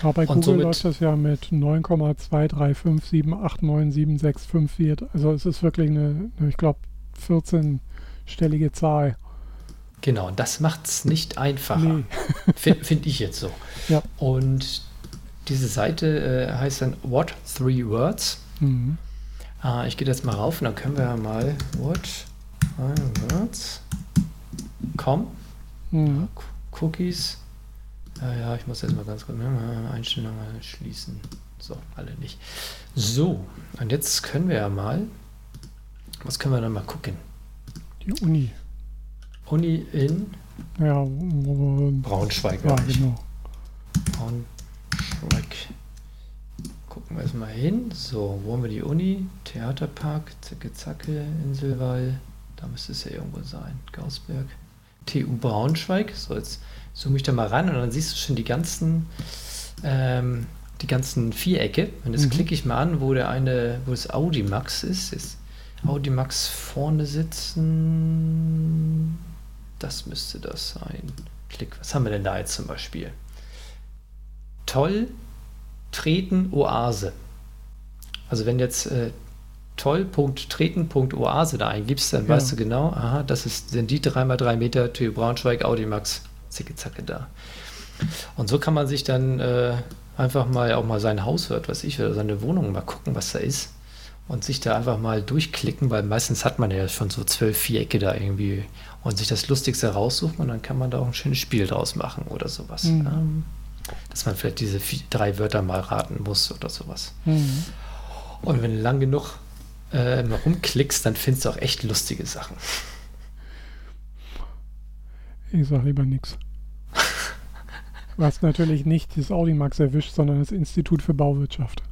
Aber bei und Google somit, läuft das ja mit 9,235789765. Also es ist wirklich eine, ich glaube, 14-stellige Zahl.
Genau, und das macht es nicht einfacher. Nee. Finde find ich jetzt so.
Ja.
Und diese Seite äh, heißt dann What Three Words. Mhm. Äh, ich gehe jetzt mal rauf und dann können wir ja mal What Three Words. Com. Mhm. Cookies. Ja, ja, ich muss jetzt mal ganz kurz ne, Einstellungen schließen. So, alle nicht. So, und jetzt können wir ja mal. Was können wir dann mal gucken?
Die Uni.
Uni in
ja,
Braunschweig.
Ja, genau.
Braunschweig. Gucken wir erstmal hin. So, wo haben wir die Uni? Theaterpark, Zacke Zacke, Inselwall. Da müsste es ja irgendwo sein. Gausberg. TU Braunschweig. So, jetzt zoome ich da mal ran und dann siehst du schon die ganzen, ähm, die ganzen Vierecke. Und jetzt mhm. klicke ich mal an, wo der eine, wo das Audimax ist. Ist Audimax vorne sitzen. Das müsste das sein. Klick. Was haben wir denn da jetzt zum Beispiel? Toll, treten, Oase. Also wenn jetzt äh, toll.treten.oase da eingibst, dann ja. weißt du genau, aha, das ist, sind die 3x3 Meter TÜ Braunschweig Audimax zicke zacke da. Und so kann man sich dann äh, einfach mal auch mal sein Haus hört, was ich, oder seine Wohnung mal gucken, was da ist. Und sich da einfach mal durchklicken, weil meistens hat man ja schon so zwölf Vierecke da irgendwie und sich das Lustigste raussuchen und dann kann man da auch ein schönes Spiel draus machen oder sowas. Mhm. Ähm, dass man vielleicht diese vier, drei Wörter mal raten muss oder sowas. Mhm. Und wenn du lang genug äh, rumklickst, dann findest du auch echt lustige Sachen.
Ich sag lieber nichts. Hast natürlich nicht das Audimax erwischt, sondern das Institut für Bauwirtschaft.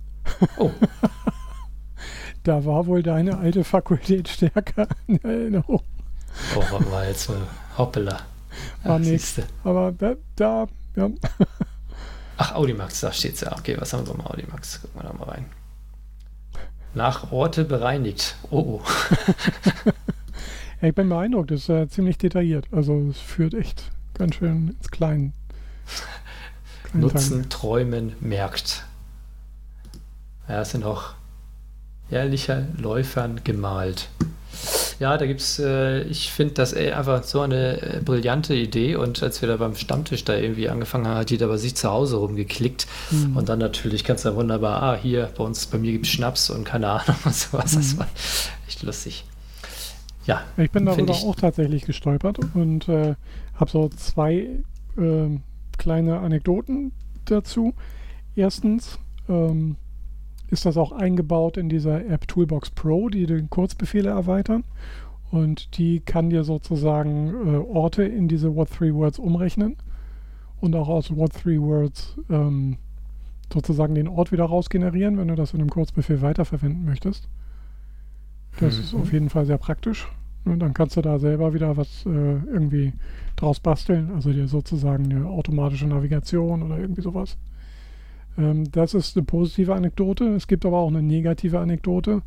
Oh. da war wohl deine alte Fakultät stärker in Erinnerung.
Oh, war jetzt äh, hoppala.
War nichts. Aber da, da, ja.
Ach, Audimax, da steht es ja. Okay, was haben wir beim Audimax? Gucken wir da mal rein. Nach Orte bereinigt. Oh, oh.
ja, ich bin beeindruckt, das ist äh, ziemlich detailliert. Also es führt echt ganz schön ins Kleine.
Nutzen, Teil. träumen, merkt. Ja, es sind auch jährlicher Läufern gemalt. Ja, da gibt es, äh, ich finde das einfach so eine äh, brillante Idee und als wir da beim Stammtisch da irgendwie angefangen haben, hat jeder bei sich zu Hause rumgeklickt mhm. und dann natürlich kannst du da wunderbar, ah, hier, bei uns, bei mir gibt es Schnaps und keine Ahnung und sowas. Mhm. Das war echt lustig. Ja.
Ich bin darüber ich, auch tatsächlich gestolpert und äh, habe so zwei äh, kleine Anekdoten dazu. Erstens, ähm, ist das auch eingebaut in dieser App Toolbox Pro, die den Kurzbefehle erweitern. Und die kann dir sozusagen äh, Orte in diese What Three Words umrechnen und auch aus What Three Words ähm, sozusagen den Ort wieder rausgenerieren, wenn du das in einem Kurzbefehl weiterverwenden möchtest. Das mhm. ist auf jeden Fall sehr praktisch. Und dann kannst du da selber wieder was äh, irgendwie draus basteln, also dir sozusagen eine automatische Navigation oder irgendwie sowas. Ähm, das ist eine positive Anekdote. Es gibt aber auch eine negative Anekdote.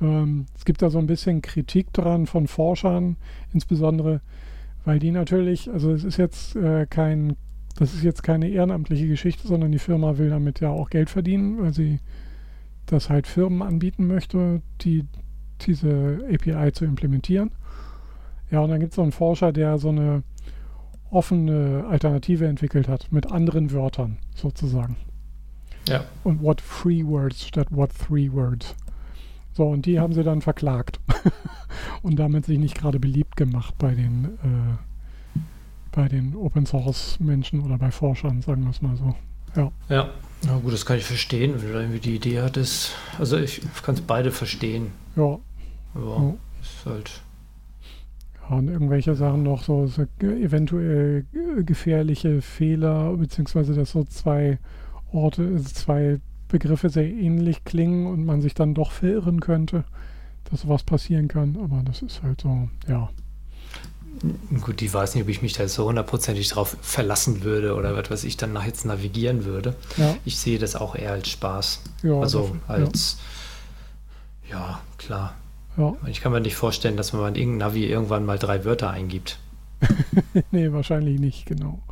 Ähm, es gibt da so ein bisschen Kritik dran von Forschern, insbesondere weil die natürlich, also es ist jetzt äh, kein, das ist jetzt keine ehrenamtliche Geschichte, sondern die Firma will damit ja auch Geld verdienen, weil sie das halt Firmen anbieten möchte, die diese API zu implementieren. Ja, und dann gibt es so einen Forscher, der so eine offene Alternative entwickelt hat, mit anderen Wörtern sozusagen.
Ja.
Und what three words statt what three words. So, und die haben sie dann verklagt. und damit sich nicht gerade beliebt gemacht bei den, äh, bei den Open Source Menschen oder bei Forschern, sagen wir es mal so. Ja.
Ja, na gut, das kann ich verstehen, wenn du da irgendwie die Idee hattest. Also ich kann es beide verstehen.
Ja.
Aber
Ja.
ist halt.
Ja, und irgendwelche Sachen noch, so, so eventuell äh, gefährliche Fehler, beziehungsweise dass so zwei Orte, also zwei Begriffe sehr ähnlich klingen und man sich dann doch verirren könnte, dass sowas passieren kann. Aber das ist halt so, ja.
Gut, die weiß nicht, ob ich mich da so hundertprozentig drauf verlassen würde oder was ich dann nach jetzt navigieren würde.
Ja,
Ich sehe das auch eher als Spaß.
ja
also
das-
als. Ja. klar.
Ja,
Ich kann mir nicht vorstellen, dass man in irgendein Navi irgendwann mal drei Wörter eingibt.
nee, wahrscheinlich nicht, genau.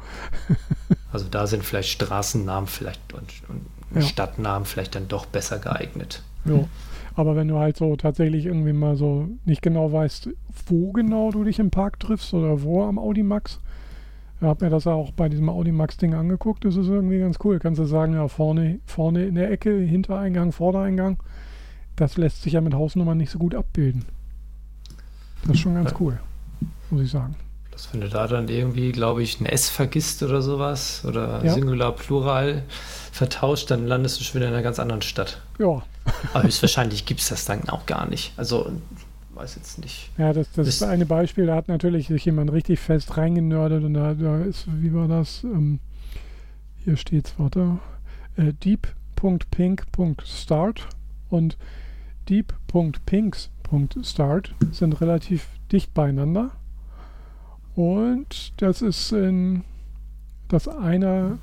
Also da sind vielleicht Straßennamen vielleicht und, und
Ja.
Stadtnamen vielleicht dann doch besser geeignet.
Ja. Aber wenn du halt so tatsächlich irgendwie mal so nicht genau weißt, wo genau du dich im Park triffst oder wo am Audimax, ich habe mir das ja auch bei diesem Audimax-Ding angeguckt, das ist irgendwie ganz cool. Kannst du sagen, ja, vorne, vorne in der Ecke, Hintereingang, Vordereingang, das lässt sich ja mit Hausnummern nicht so gut abbilden. Das ist schon ganz
Ja.
cool, muss ich sagen.
Dass wenn du da dann irgendwie, glaube ich, ein S vergisst oder sowas oder
Ja.
Singular, Plural vertauscht, dann landest du schon wieder in einer ganz anderen Stadt.
Ja,
Aber höchstwahrscheinlich gibt es das dann auch gar nicht. Also, weiß jetzt nicht.
ja das, das ist eine Beispiel, da hat natürlich sich jemand richtig fest reingenördet und da, da ist, wie war das? Ähm, hier steht's, warte. Äh, deep.pink.start und deep.pinks.start sind relativ dicht beieinander. Und das ist in das eine,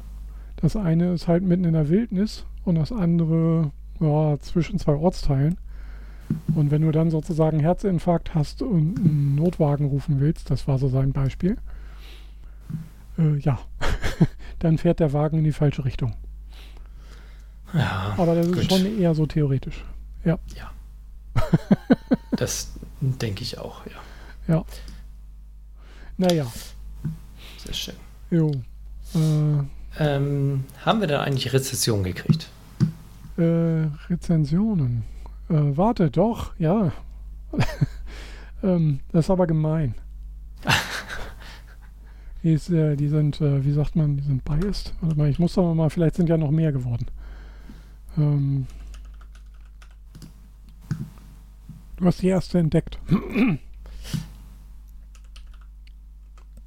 das eine ist halt mitten in der Wildnis und das andere ja, zwischen zwei Ortsteilen. Und wenn du dann sozusagen Herzinfarkt hast und einen Notwagen rufen willst, das war so sein Beispiel, äh, ja, dann fährt der Wagen in die falsche Richtung.
Ja,
Aber das ist
Gut.
schon eher so theoretisch.
das denke ich auch, ja.
Naja,
Sehr schön.
jo. Äh,
Ähm, haben wir da eigentlich Rezession gekriegt?
äh, Rezensionen. Äh, warte, doch, ja. ähm, das ist aber gemein. Die, ist, äh, die sind, äh, wie sagt man, die sind biased. Warte mal, ich muss doch mal, vielleicht sind ja noch mehr geworden. Ähm, du hast die erste entdeckt.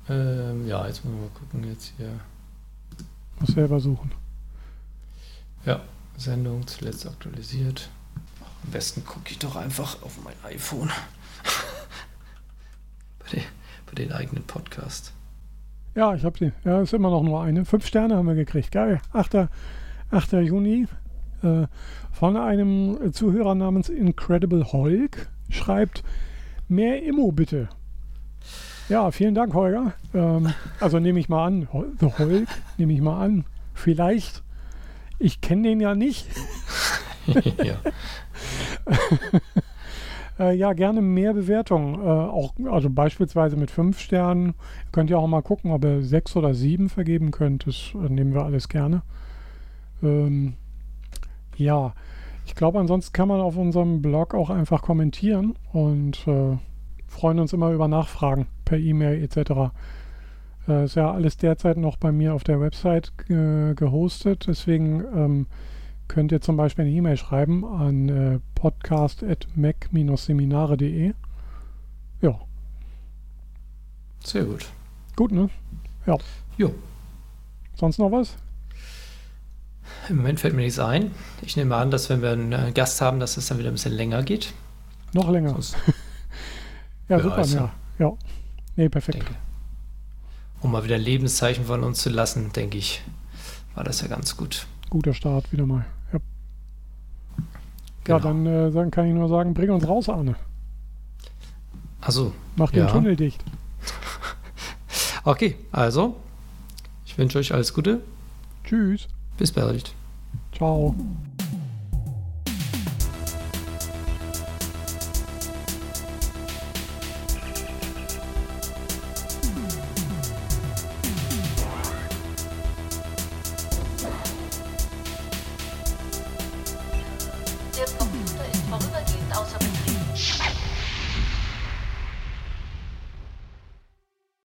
Ähm, ja, jetzt müssen wir mal gucken, jetzt hier.
Muss selber suchen.
Sendung zuletzt aktualisiert. Am besten gucke ich doch einfach auf mein iPhone. bei, den, bei den eigenen Podcast.
Ja, ich habe sie. Ja, ist immer noch nur eine. Fünf Sterne haben wir gekriegt. Geil. 8. 8. Juni. Äh, von einem Zuhörer namens Incredible Hulk schreibt: Mehr Immo bitte. Ja, vielen Dank, Holger. Ähm, also nehme ich mal an. The Hulk, nehme ich mal an. Vielleicht. Ich kenne den ja nicht.
ja.
Äh, ja, gerne mehr Bewertungen. Äh, auch, also beispielsweise mit fünf Sternen. Könnt ihr auch mal gucken, ob ihr sechs oder sieben vergeben könnt. Das äh, nehmen wir alles gerne. Ähm, ja, ich glaube, ansonsten kann man auf unserem Blog auch einfach kommentieren und äh, freuen uns immer über Nachfragen per E-Mail etc. Äh, ist ja alles derzeit noch bei mir auf der Website äh, gehostet. Deswegen ähm, könnt ihr zum Beispiel eine E-Mail schreiben an äh, podcast.mac-seminare.de. Ja,
Sehr gut.
gut, ne? Ja.
Jo.
Sonst noch was?
Im Moment fällt mir nichts ein. Ich nehme an, dass wenn wir einen äh, Gast haben, dass es dann wieder ein bisschen länger geht.
Noch länger.
Sonst,
Ja, super, ja. ja. Nee, perfekt. Denke,
um mal wieder ein Lebenszeichen von uns zu lassen, denke ich, war das ja ganz gut.
Guter Start wieder mal. Ja, genau. ja dann, äh, dann kann ich nur sagen, bring uns raus, Arne.
Also.
Mach den ja. Tunnel dicht.
okay, also, ich wünsche euch alles Gute.
Tschüss.
Bis bald.
Ciao.